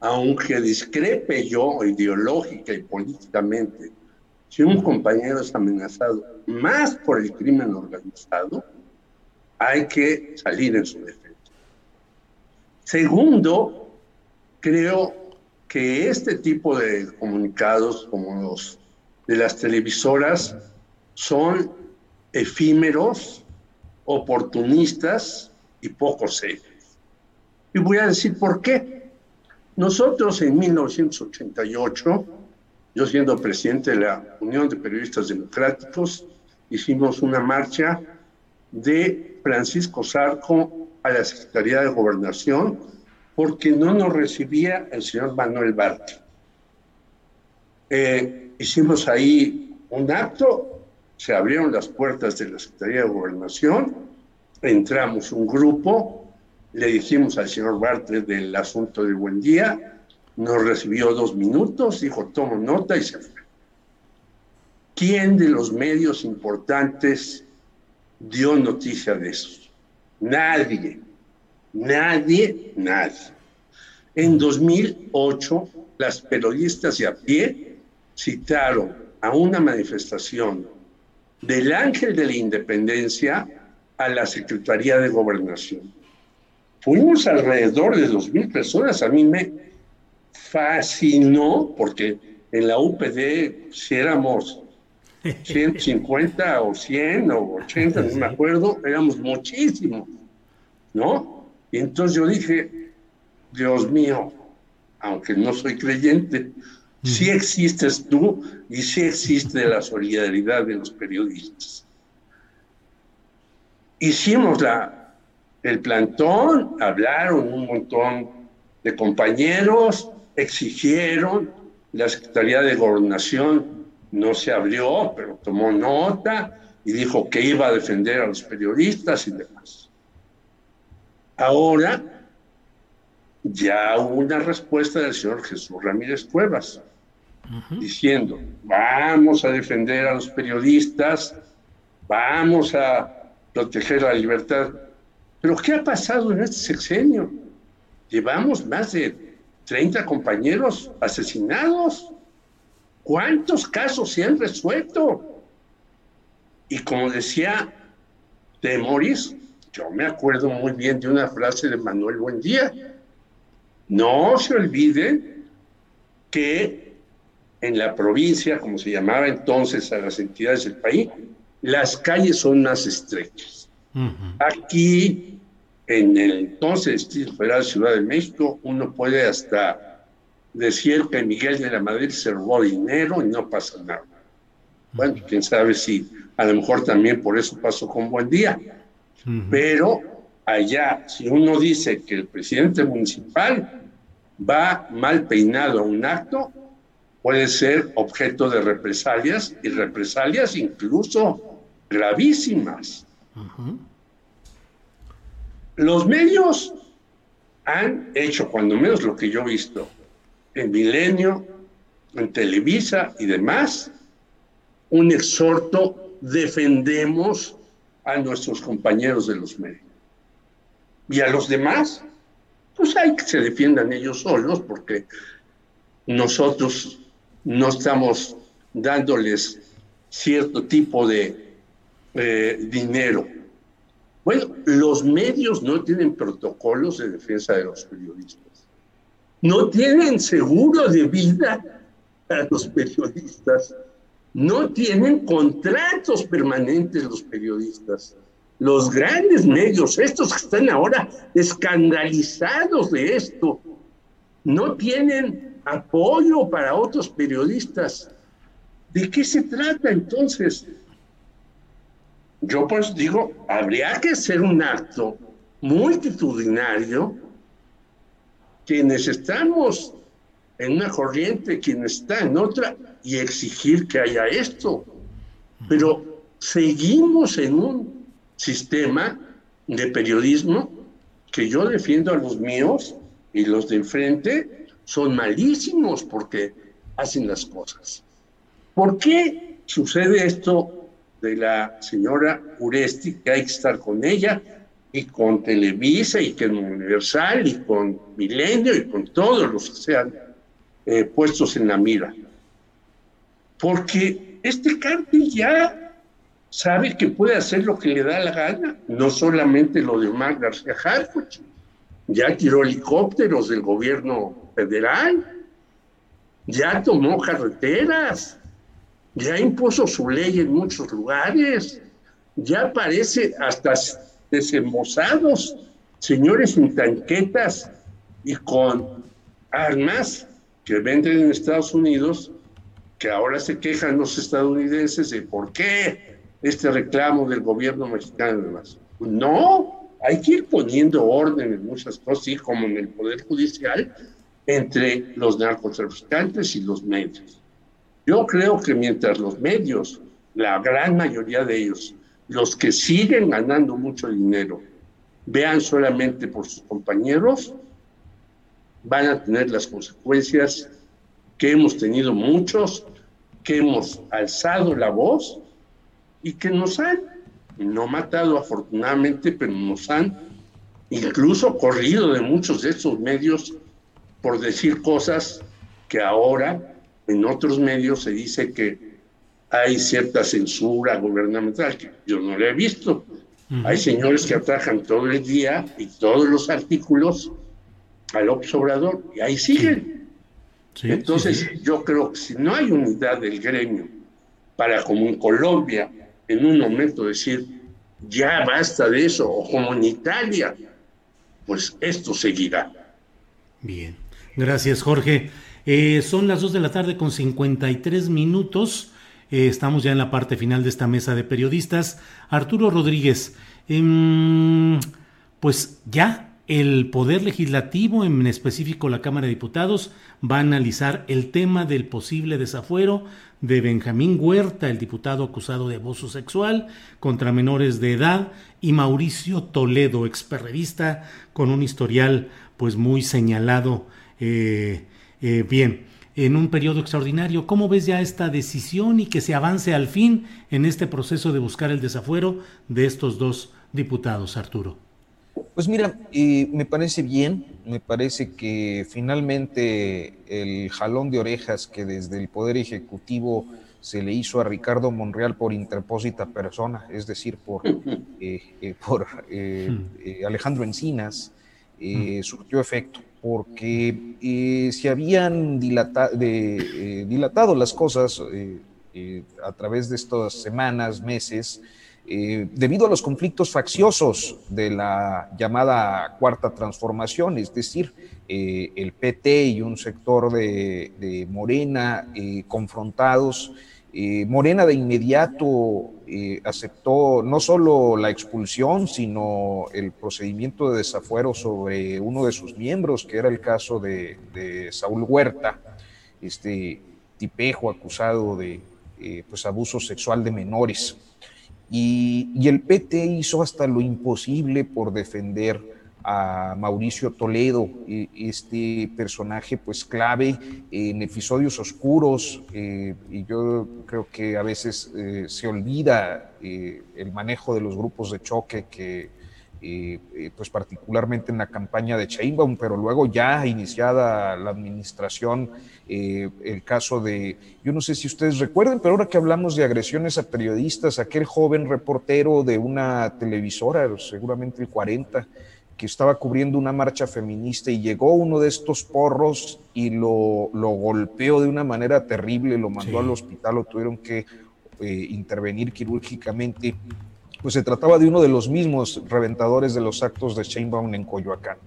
aunque discrepe yo ideológica y políticamente, si un compañero es amenazado más por el crimen organizado, hay que salir en su defensa. Segundo, creo que este tipo de comunicados como los de las televisoras son efímeros, oportunistas y poco serios. Y voy a decir por qué. Nosotros en 1988, yo siendo presidente de la Unión de Periodistas Democráticos, hicimos una marcha de Francisco Sarco a la Secretaría de Gobernación porque no nos recibía el señor Manuel Barti. Eh, hicimos ahí un acto, se abrieron las puertas de la Secretaría de Gobernación, entramos un grupo, le dijimos al señor Bartlett del asunto de Buen Día, nos recibió dos minutos, dijo, tomo nota y se fue. ¿Quién de los medios importantes dio noticia de eso? Nadie, nadie, nadie. En 2008, las periodistas de a pie citaron a una manifestación del Ángel de la Independencia a la Secretaría de Gobernación. Fuimos alrededor de 2.000 personas. A mí me fascinó porque en la UPD, si éramos 150 o 100 o 80, no me acuerdo, éramos muchísimos, ¿no? Y entonces yo dije, Dios mío, aunque no soy creyente, sí existes tú y sí existe la solidaridad de los periodistas. Hicimos la, el plantón, hablaron un montón de compañeros, exigieron, la Secretaría de Gobernación no se abrió, pero tomó nota y dijo que iba a defender a los periodistas y demás. Ahora ya hubo una respuesta del señor Jesús Ramírez Cuevas diciendo, vamos a defender a los periodistas, vamos a proteger la libertad. Pero ¿qué ha pasado en este sexenio? Llevamos más de 30 compañeros asesinados. ¿Cuántos casos se han resuelto? Y como decía Temoris, yo me acuerdo muy bien de una frase de Manuel Buendía. No se olviden que en la provincia, como se llamaba entonces a las entidades del país, las calles son más estrechas. Aquí, en el entonces Federal Ciudad de México, uno puede hasta decir que Miguel de la Madrid se robó dinero y no pasa nada. Bueno, quién sabe si a lo mejor también por eso pasó con Buen Día. Pero allá, si uno dice que el presidente municipal va mal peinado a un acto, puede ser objeto de represalias y represalias incluso gravísimas. Los medios han hecho, cuando menos lo que yo he visto, en Milenio, en Televisa y demás, un exhorto, defendemos a nuestros compañeros de los medios. Y a los demás, pues hay que se defiendan ellos solos, porque nosotros no estamos dándoles cierto tipo de eh, dinero. Bueno, los medios no tienen protocolos de defensa de los periodistas no tienen seguro de vida a los periodistas, no tienen contratos permanentes los periodistas. Los grandes medios, estos que están ahora escandalizados de esto, no tienen apoyo para otros periodistas. ¿De qué se trata entonces? Yo pues digo, habría que hacer un acto multitudinario quienes estamos en una corriente, quien está en otra, y exigir que haya esto. Pero seguimos en un sistema de periodismo que yo defiendo a los míos y los de enfrente son malísimos porque hacen las cosas. ¿Por qué sucede esto de la señora Uresti, que hay que estar con ella? y con Televisa y con Universal y con Milenio y con todos los que sean eh, puestos en la mira. Porque este cártel ya sabe que puede hacer lo que le da la gana, no solamente lo de Omar García Harfuch, ya tiró helicópteros del gobierno federal, ya tomó carreteras, ya impuso su ley en muchos lugares, ya aparece hasta desembosados, señores en tanquetas y con armas que venden en Estados Unidos, que ahora se quejan los estadounidenses de por qué este reclamo del gobierno mexicano además. No, hay que ir poniendo orden en muchas cosas, y como en el Poder Judicial, entre los narcotraficantes y los medios. Yo creo que mientras los medios, la gran mayoría de ellos, los que siguen ganando mucho dinero, vean solamente por sus compañeros, van a tener las consecuencias que hemos tenido muchos, que hemos alzado la voz y que nos han, no matado afortunadamente, pero nos han incluso corrido de muchos de estos medios por decir cosas que ahora en otros medios se dice que hay cierta censura gubernamental, que yo no la he visto. Hay señores que atajan todo el día y todos los artículos al observador y ahí siguen. Entonces yo creo que si no hay unidad del gremio para como en Colombia en un momento decir ya basta de eso o como en Italia, pues esto seguirá. Bien. Gracias, Jorge. Eh, son las 2 de la tarde con 53 minutos. Eh, estamos ya en la parte final de esta mesa de periodistas. Arturo Rodríguez, em, pues ya el Poder Legislativo, en específico la Cámara de Diputados, va a analizar el tema del posible desafuero de Benjamín Huerta, el diputado acusado de abuso sexual contra menores de edad, y Mauricio Toledo, experrevista, con un historial pues muy señalado eh, eh, bien, en un periodo extraordinario, ¿cómo ves ya esta decisión y que se avance al fin en este proceso de buscar el desafuero de estos dos diputados, Arturo? Pues mira, eh, me parece bien, me parece que finalmente el jalón de orejas que desde el Poder Ejecutivo se le hizo a Ricardo Monreal por interpósita persona, es decir, por, <laughs> por hmm. Alejandro Encinas, hmm. surtió efecto porque eh, se habían eh, dilatado las cosas eh, a través de estas semanas, meses, debido a los conflictos facciosos de la llamada cuarta transformación, es decir, el PT y un sector de Morena confrontados Morena de inmediato aceptó no solo la expulsión, sino el procedimiento de desafuero sobre uno de sus miembros, que era el caso de, Saúl Huerta, este tipejo acusado de eh, pues, abuso sexual de menores. Y, y el PT hizo hasta lo imposible por defender a Mauricio Toledo, este personaje pues clave en episodios oscuros eh, y yo creo que a veces eh, se olvida eh, el manejo de los grupos de choque que pues particularmente en la campaña de Chainbaum, pero luego ya iniciada la administración, el caso de, yo no sé si ustedes recuerden, pero ahora que hablamos de agresiones a periodistas, aquel joven reportero de una televisora, seguramente el 40, que estaba cubriendo una marcha feminista y llegó uno de estos porros y lo, lo golpeó de una manera terrible, lo mandó al hospital, lo tuvieron que eh, intervenir quirúrgicamente. Pues se trataba de uno de los mismos reventadores de los actos de Sheinbaum en Coyoacán.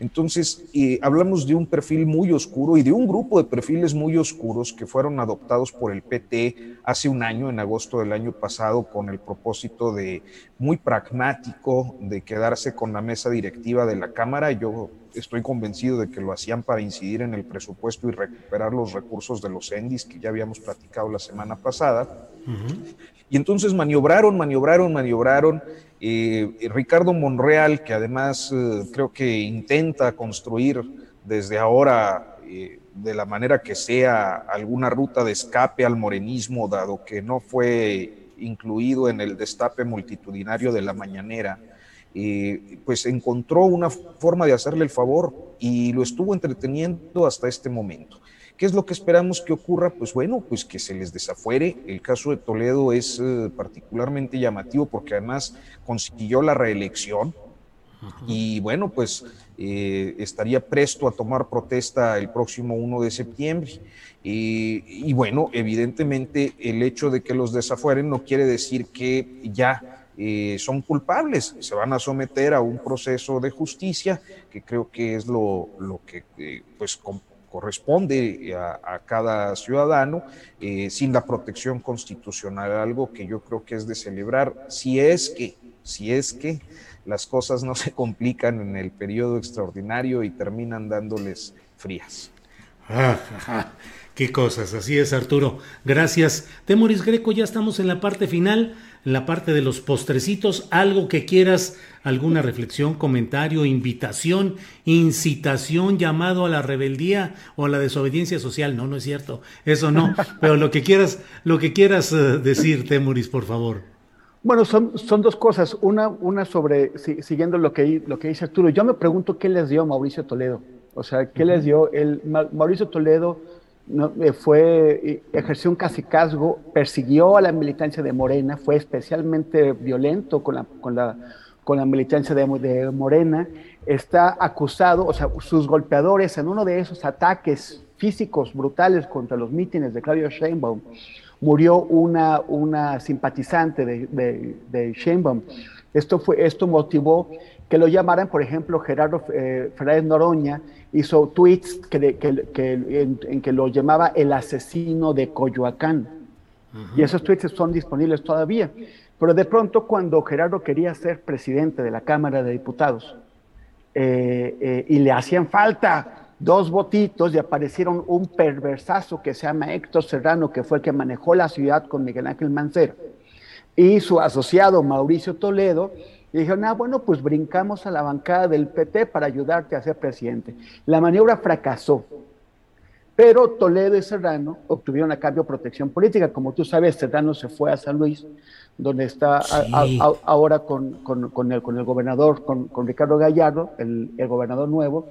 Entonces, eh, hablamos de un perfil muy oscuro y de un grupo de perfiles muy oscuros que fueron adoptados por el PT hace un año, en agosto del año pasado, con el propósito de muy pragmático de quedarse con la mesa directiva de la Cámara. Yo estoy convencido de que lo hacían para incidir en el presupuesto y recuperar los recursos de los ENDIS que ya habíamos platicado la semana pasada. Y entonces maniobraron, maniobraron, maniobraron eh, Ricardo Monreal, que además eh, creo que intenta construir desde ahora, eh, de la manera que sea, alguna ruta de escape al morenismo, dado que no fue incluido en el destape multitudinario de la mañanera, pues encontró una forma de hacerle el favor y lo estuvo entreteniendo hasta este momento. ¿Qué es lo que esperamos que ocurra? Pues bueno, pues que se les desafuere. El caso de Toledo es eh, particularmente llamativo porque además consiguió la reelección Y bueno, pues eh, estaría presto a tomar protesta el próximo 1 de septiembre. y bueno, evidentemente el hecho de que los desafueren no quiere decir que ya eh, son culpables, se van a someter a un proceso de justicia que creo que es lo, lo que eh, pues corresponde a, cada ciudadano eh, sin la protección constitucional, algo que yo creo que es de celebrar si es que, si es que las cosas no <laughs> se complican en el periodo extraordinario y terminan dándoles frías. Ah, qué cosas, así es Arturo. Gracias. Temoris Greco, ya estamos en la parte final la parte de los postrecitos, algo que quieras, alguna reflexión, comentario, invitación, incitación, llamado a la rebeldía o a la desobediencia social. No, no es cierto, eso no, <laughs> pero lo que quieras, lo que quieras eh, decir, Temuris, por favor. Bueno, son, son dos cosas. Una, una sobre, siguiendo lo que, lo que dice Arturo, yo me pregunto qué les dio Mauricio Toledo. O sea, ¿qué les dio? El, Mauricio Toledo eh, fue, eh, ejerció un casicazgo, persiguió a la militancia de Morena, fue especialmente violento con la, con la, con la militancia de, de, Morena, está acusado, o sea, sus golpeadores en uno de esos ataques físicos brutales contra los mítines de Claudio Sheinbaum, murió una, una simpatizante de, de, de Sheinbaum. Esto, fue, esto motivó que lo llamaran, por ejemplo, Gerardo eh, Fernández Noroña hizo tweets que, que, en, que lo llamaba el asesino de Coyoacán. Y esos tweets son disponibles todavía. Pero de pronto, cuando Gerardo quería ser presidente de la Cámara de Diputados eh, eh, y le hacían falta dos votitos y aparecieron un perversazo que se llama Héctor Serrano, que fue el que manejó la ciudad con Miguel Ángel Mancera, y su asociado Mauricio Toledo, y dijeron, ah, bueno, pues brincamos a la bancada del PT para ayudarte a ser presidente. La maniobra fracasó, pero Toledo y Serrano obtuvieron a cambio protección política. Como tú sabes, Serrano se fue a San Luis, donde está ahora con, con, el, con, el, gobernador, con, Ricardo Gallardo, el, el gobernador nuevo,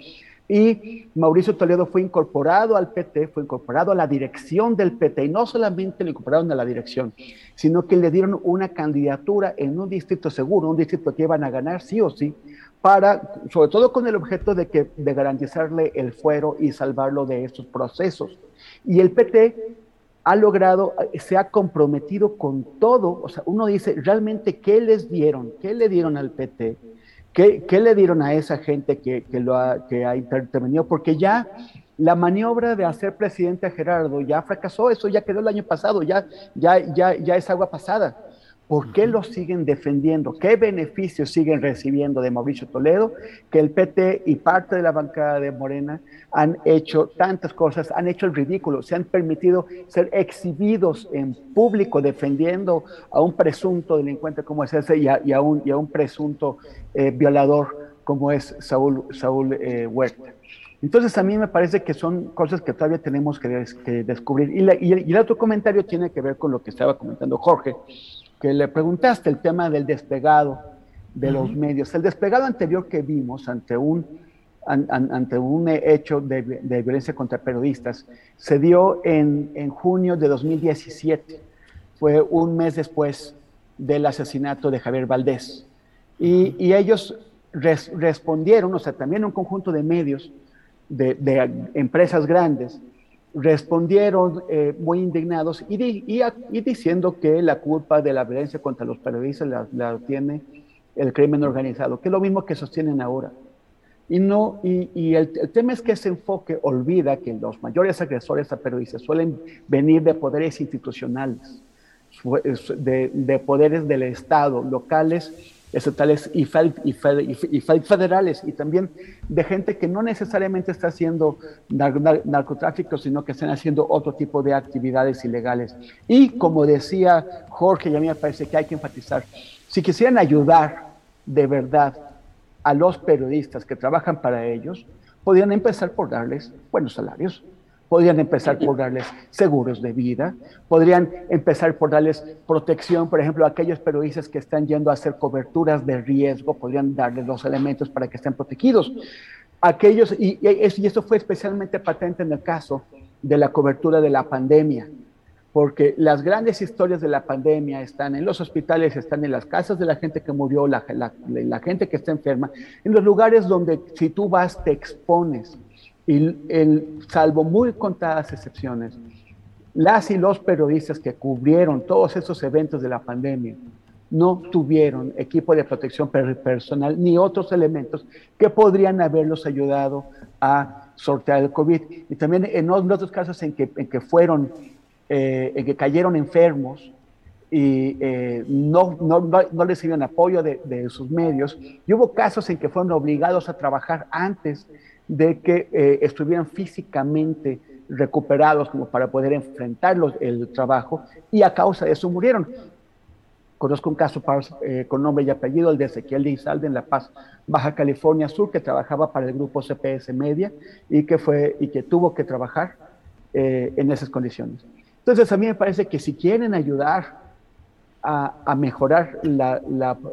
y Mauricio Toledo fue incorporado al PT, fue incorporado a la dirección del PT, y no solamente le incorporaron a la dirección, sino que le dieron una candidatura en un distrito seguro, un distrito que iban a ganar sí o sí, para, sobre todo con el objeto de, que, de garantizarle el fuero y salvarlo de estos procesos. Y el PT ha logrado, se ha comprometido con todo, o sea, uno dice, realmente, ¿qué les dieron? ¿Qué le dieron al PT? ¿Qué, le dieron a esa gente que, lo ha, que ha intervenido? Porque ya la maniobra de hacer presidente a Gerardo ya fracasó, eso ya quedó el año pasado, ya, ya, ya, ya es agua pasada. ¿Por qué lo siguen defendiendo? ¿Qué beneficios siguen recibiendo de Mauricio Toledo? Que el PT y parte de la bancada de Morena han hecho tantas cosas, han hecho el ridículo, se han permitido ser exhibidos en público defendiendo a un presunto delincuente como es ese y a, un, y a un, presunto eh, violador como es Saúl, Saúl eh, Huerta. Entonces a mí me parece que son cosas que todavía tenemos que, descubrir. Y, y el otro comentario tiene que ver con lo que estaba comentando Jorge que le preguntaste el tema del despegado de los medios. El despegado anterior que vimos ante un, ante un hecho de, violencia contra periodistas se dio en, en, junio de 2017. Fue un mes después del asesinato de Javier Valdés. Y, y ellos respondieron, o sea, también un conjunto de medios, de, de empresas grandes, respondieron eh, muy indignados y, diciendo que la culpa de la violencia contra los periodistas la, tiene el crimen organizado, que es lo mismo que sostienen ahora. Y, no, y, el, tema es que ese enfoque olvida que los mayores agresores a periodistas suelen venir de poderes institucionales, de poderes del Estado, locales estatales y, y, federales y también de gente que no necesariamente está haciendo narcotráfico, sino que están haciendo otro tipo de actividades ilegales. Y como decía Jorge, y a mí me parece que hay que enfatizar, si quisieran ayudar de verdad a los periodistas que trabajan para ellos, podrían empezar por darles buenos salarios, Podrían empezar por darles seguros de vida, podrían empezar por darles protección, por ejemplo, a aquellos periodistas que están yendo a hacer coberturas de riesgo, podrían darles los elementos para que estén protegidos. Aquellos, y, y, esto fue especialmente patente en el caso de la cobertura de la pandemia. porque las grandes historias de la pandemia están en los hospitales, están en las casas de la gente que murió, la, la, gente que está enferma, en los lugares donde si tú vas te expones. Y el, salvo muy contadas excepciones, las y los periodistas que cubrieron todos esos eventos de la pandemia no tuvieron equipo de protección personal ni otros elementos que podrían haberlos ayudado a sortear el COVID. Y también en otros casos en que, en que fueron, eh, en que cayeron enfermos y eh, no, no, no, recibían apoyo de, de, sus medios, y hubo casos en que fueron obligados a trabajar antes de que eh, estuvieran físicamente recuperados como para poder enfrentar el trabajo y a causa de eso murieron. Conozco un caso eh, con nombre y apellido, el de Ezequiel de Izalde en La Paz, Baja California Sur, que trabajaba para el grupo CPS Media y que, fue, y que tuvo que trabajar eh, en esas condiciones. Entonces, a mí me parece que si quieren ayudar a, mejorar la,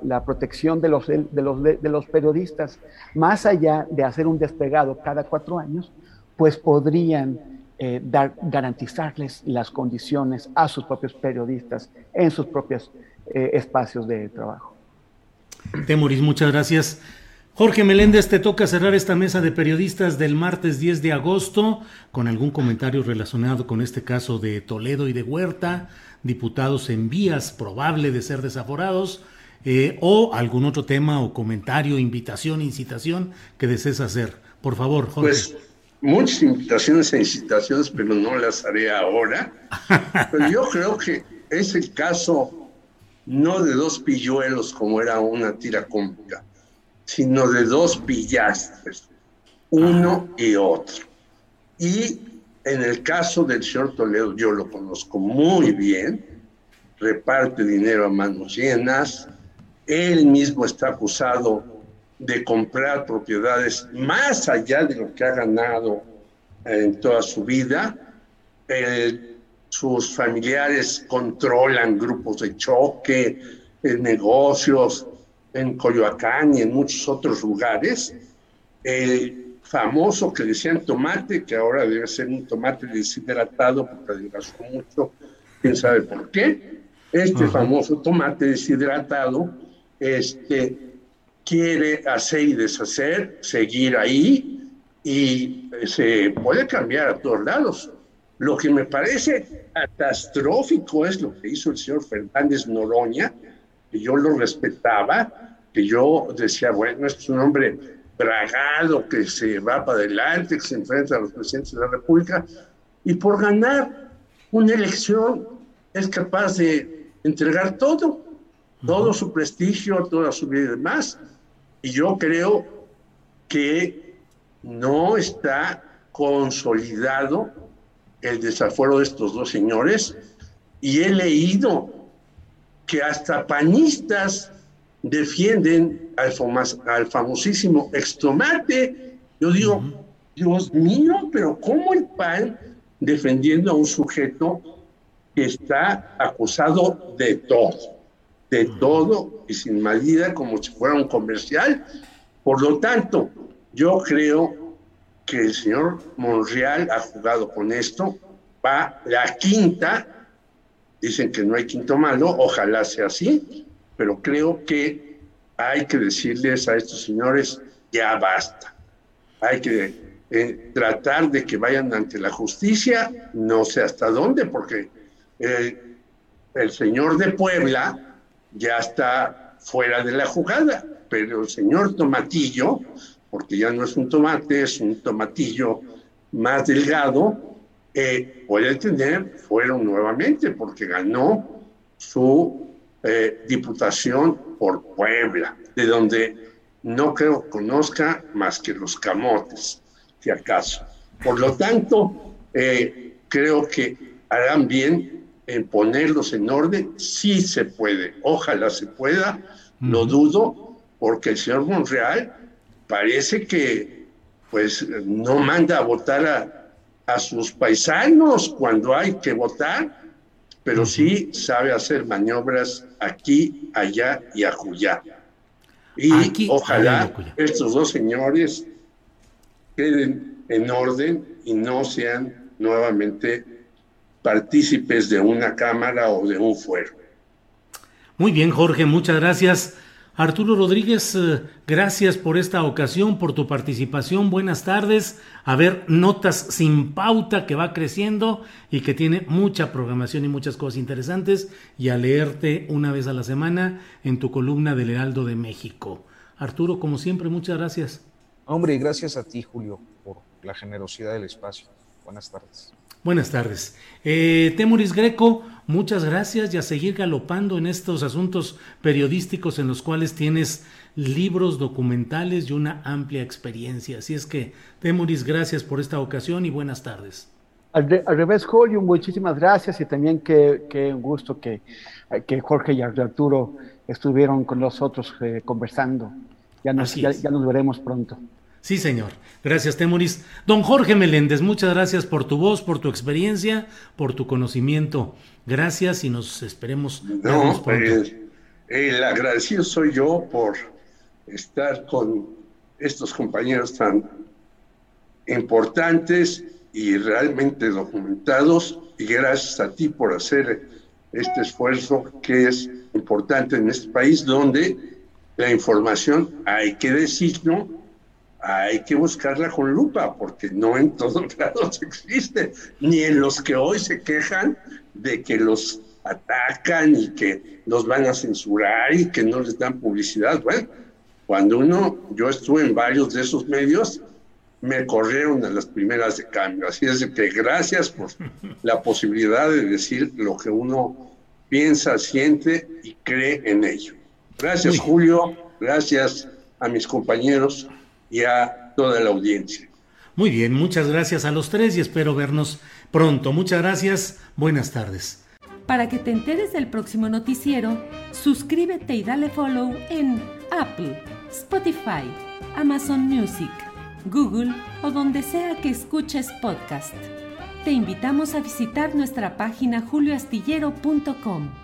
la, protección de los, de, los, de los periodistas, más allá de hacer un despegado cada cuatro años, pues podrían eh, dar, garantizarles las condiciones a sus propios periodistas en sus propios eh, espacios de trabajo. Temoris, muchas gracias. Jorge Meléndez, te toca cerrar esta mesa de periodistas del martes 10 de agosto con algún comentario relacionado con este caso de Toledo y de Huerta, diputados en vías probable de ser desaforados, eh, o algún otro tema o comentario, invitación, incitación que desees hacer. Por favor, Jorge. Pues muchas invitaciones e incitaciones, pero no las haré ahora. <laughs> Pero yo creo que es el caso no de dos pilluelos como era una tira cómica, sino de dos pillastres, uno y otro. Y en el caso del señor Toledo, yo lo conozco muy bien, reparte dinero a manos llenas, él mismo está acusado de comprar propiedades más allá de lo que ha ganado en toda su vida. sus familiares controlan grupos de choque, en negocios en Coyoacán y en muchos otros lugares. El famoso que decían tomate, que ahora debe ser un tomate deshidratado porque adelgazó mucho, quién sabe por qué. Este famoso tomate deshidratado, este, quiere hacer y deshacer, seguir ahí y se puede cambiar a todos lados. Lo que me parece catastrófico es lo que hizo el señor Fernández Noroña, que yo lo respetaba, que yo decía, bueno, este es un hombre bragado, que se va para adelante, que se enfrenta a los presidentes de la República, y por ganar una elección es capaz de entregar todo, todo su prestigio, toda su vida y demás. Y yo creo que no está consolidado el desafuero de estos dos señores y he leído que hasta panistas defienden al, al famosísimo extomate. Yo digo, Dios mío, pero ¿cómo el PAN defendiendo a un sujeto que está acusado de todo? de todo y sin medida como si fuera un comercial. Por lo tanto, yo creo que el señor Monreal ha jugado con esto, va la quinta, dicen que no hay quinto malo, ojalá sea así, pero creo que hay que decirles a estos señores, ya basta. Hay que eh, tratar de que vayan ante la justicia, no sé hasta dónde, porque el señor de Puebla, ya está fuera de la jugada, pero el señor Tomatillo, porque ya no es un tomate, es un tomatillo más delgado, eh, puede tener fueron nuevamente, porque ganó su eh, diputación por Puebla, de donde no creo conozca más que los camotes, si acaso. Por lo tanto, eh, creo que harán bien en ponerlos en orden, sí se puede, ojalá se pueda, lo dudo, porque el señor Monreal parece que pues no manda a votar a, a sus paisanos cuando hay que votar, pero sí sabe hacer maniobras aquí, allá y acullá. Y ojalá estos dos señores queden en orden y no sean nuevamente partícipes de una cámara o de un fuero. Muy bien, Jorge, muchas gracias. Arturo Rodríguez, eh, gracias por esta ocasión, por tu participación. Buenas tardes. A ver, Notas sin pauta que va creciendo y que tiene mucha programación y muchas cosas interesantes y a leerte una vez a la semana en tu columna del Heraldo de México. Arturo, como siempre, muchas gracias. Hombre, gracias a ti, Julio, por la generosidad del espacio. Buenas tardes. Buenas tardes. Eh, Temuris Greco, muchas gracias y a seguir galopando en estos asuntos periodísticos en los cuales tienes libros, documentales y una amplia experiencia. Así es que, Temuris, gracias por esta ocasión y buenas tardes. Al, revés, Julio, muchísimas gracias y también qué, gusto que, que, Jorge y Arturo estuvieron con nosotros eh, conversando. Ya nos, ya nos veremos pronto. Sí, señor. Gracias, Temuris. Don Jorge Meléndez, muchas gracias por tu voz, por tu experiencia, por tu conocimiento. Gracias y nos esperemos. No, pues, el agradecido soy yo por estar con estos compañeros tan importantes y realmente documentados y gracias a ti por hacer este esfuerzo que es importante en este país donde la información, hay que decirlo, hay que buscarla con lupa, porque no en todos <laughs> lados existe, ni en los que hoy se quejan de que los atacan y que los van a censurar y que no les dan publicidad. Bueno, cuando uno, yo estuve en varios de esos medios, me corrieron a las primeras de cambio. Así es que gracias por <laughs> la posibilidad de decir lo que uno piensa, siente y cree en ello. Gracias, Julio. Gracias a mis compañeros y a toda la audiencia. Muy bien, muchas gracias a los tres y espero vernos pronto. Muchas gracias, buenas tardes. Para que te enteres del próximo noticiero, suscríbete y dale follow en Apple, Spotify, Amazon Music, Google o donde sea que escuches podcast. Te invitamos a visitar nuestra página julioastillero.com.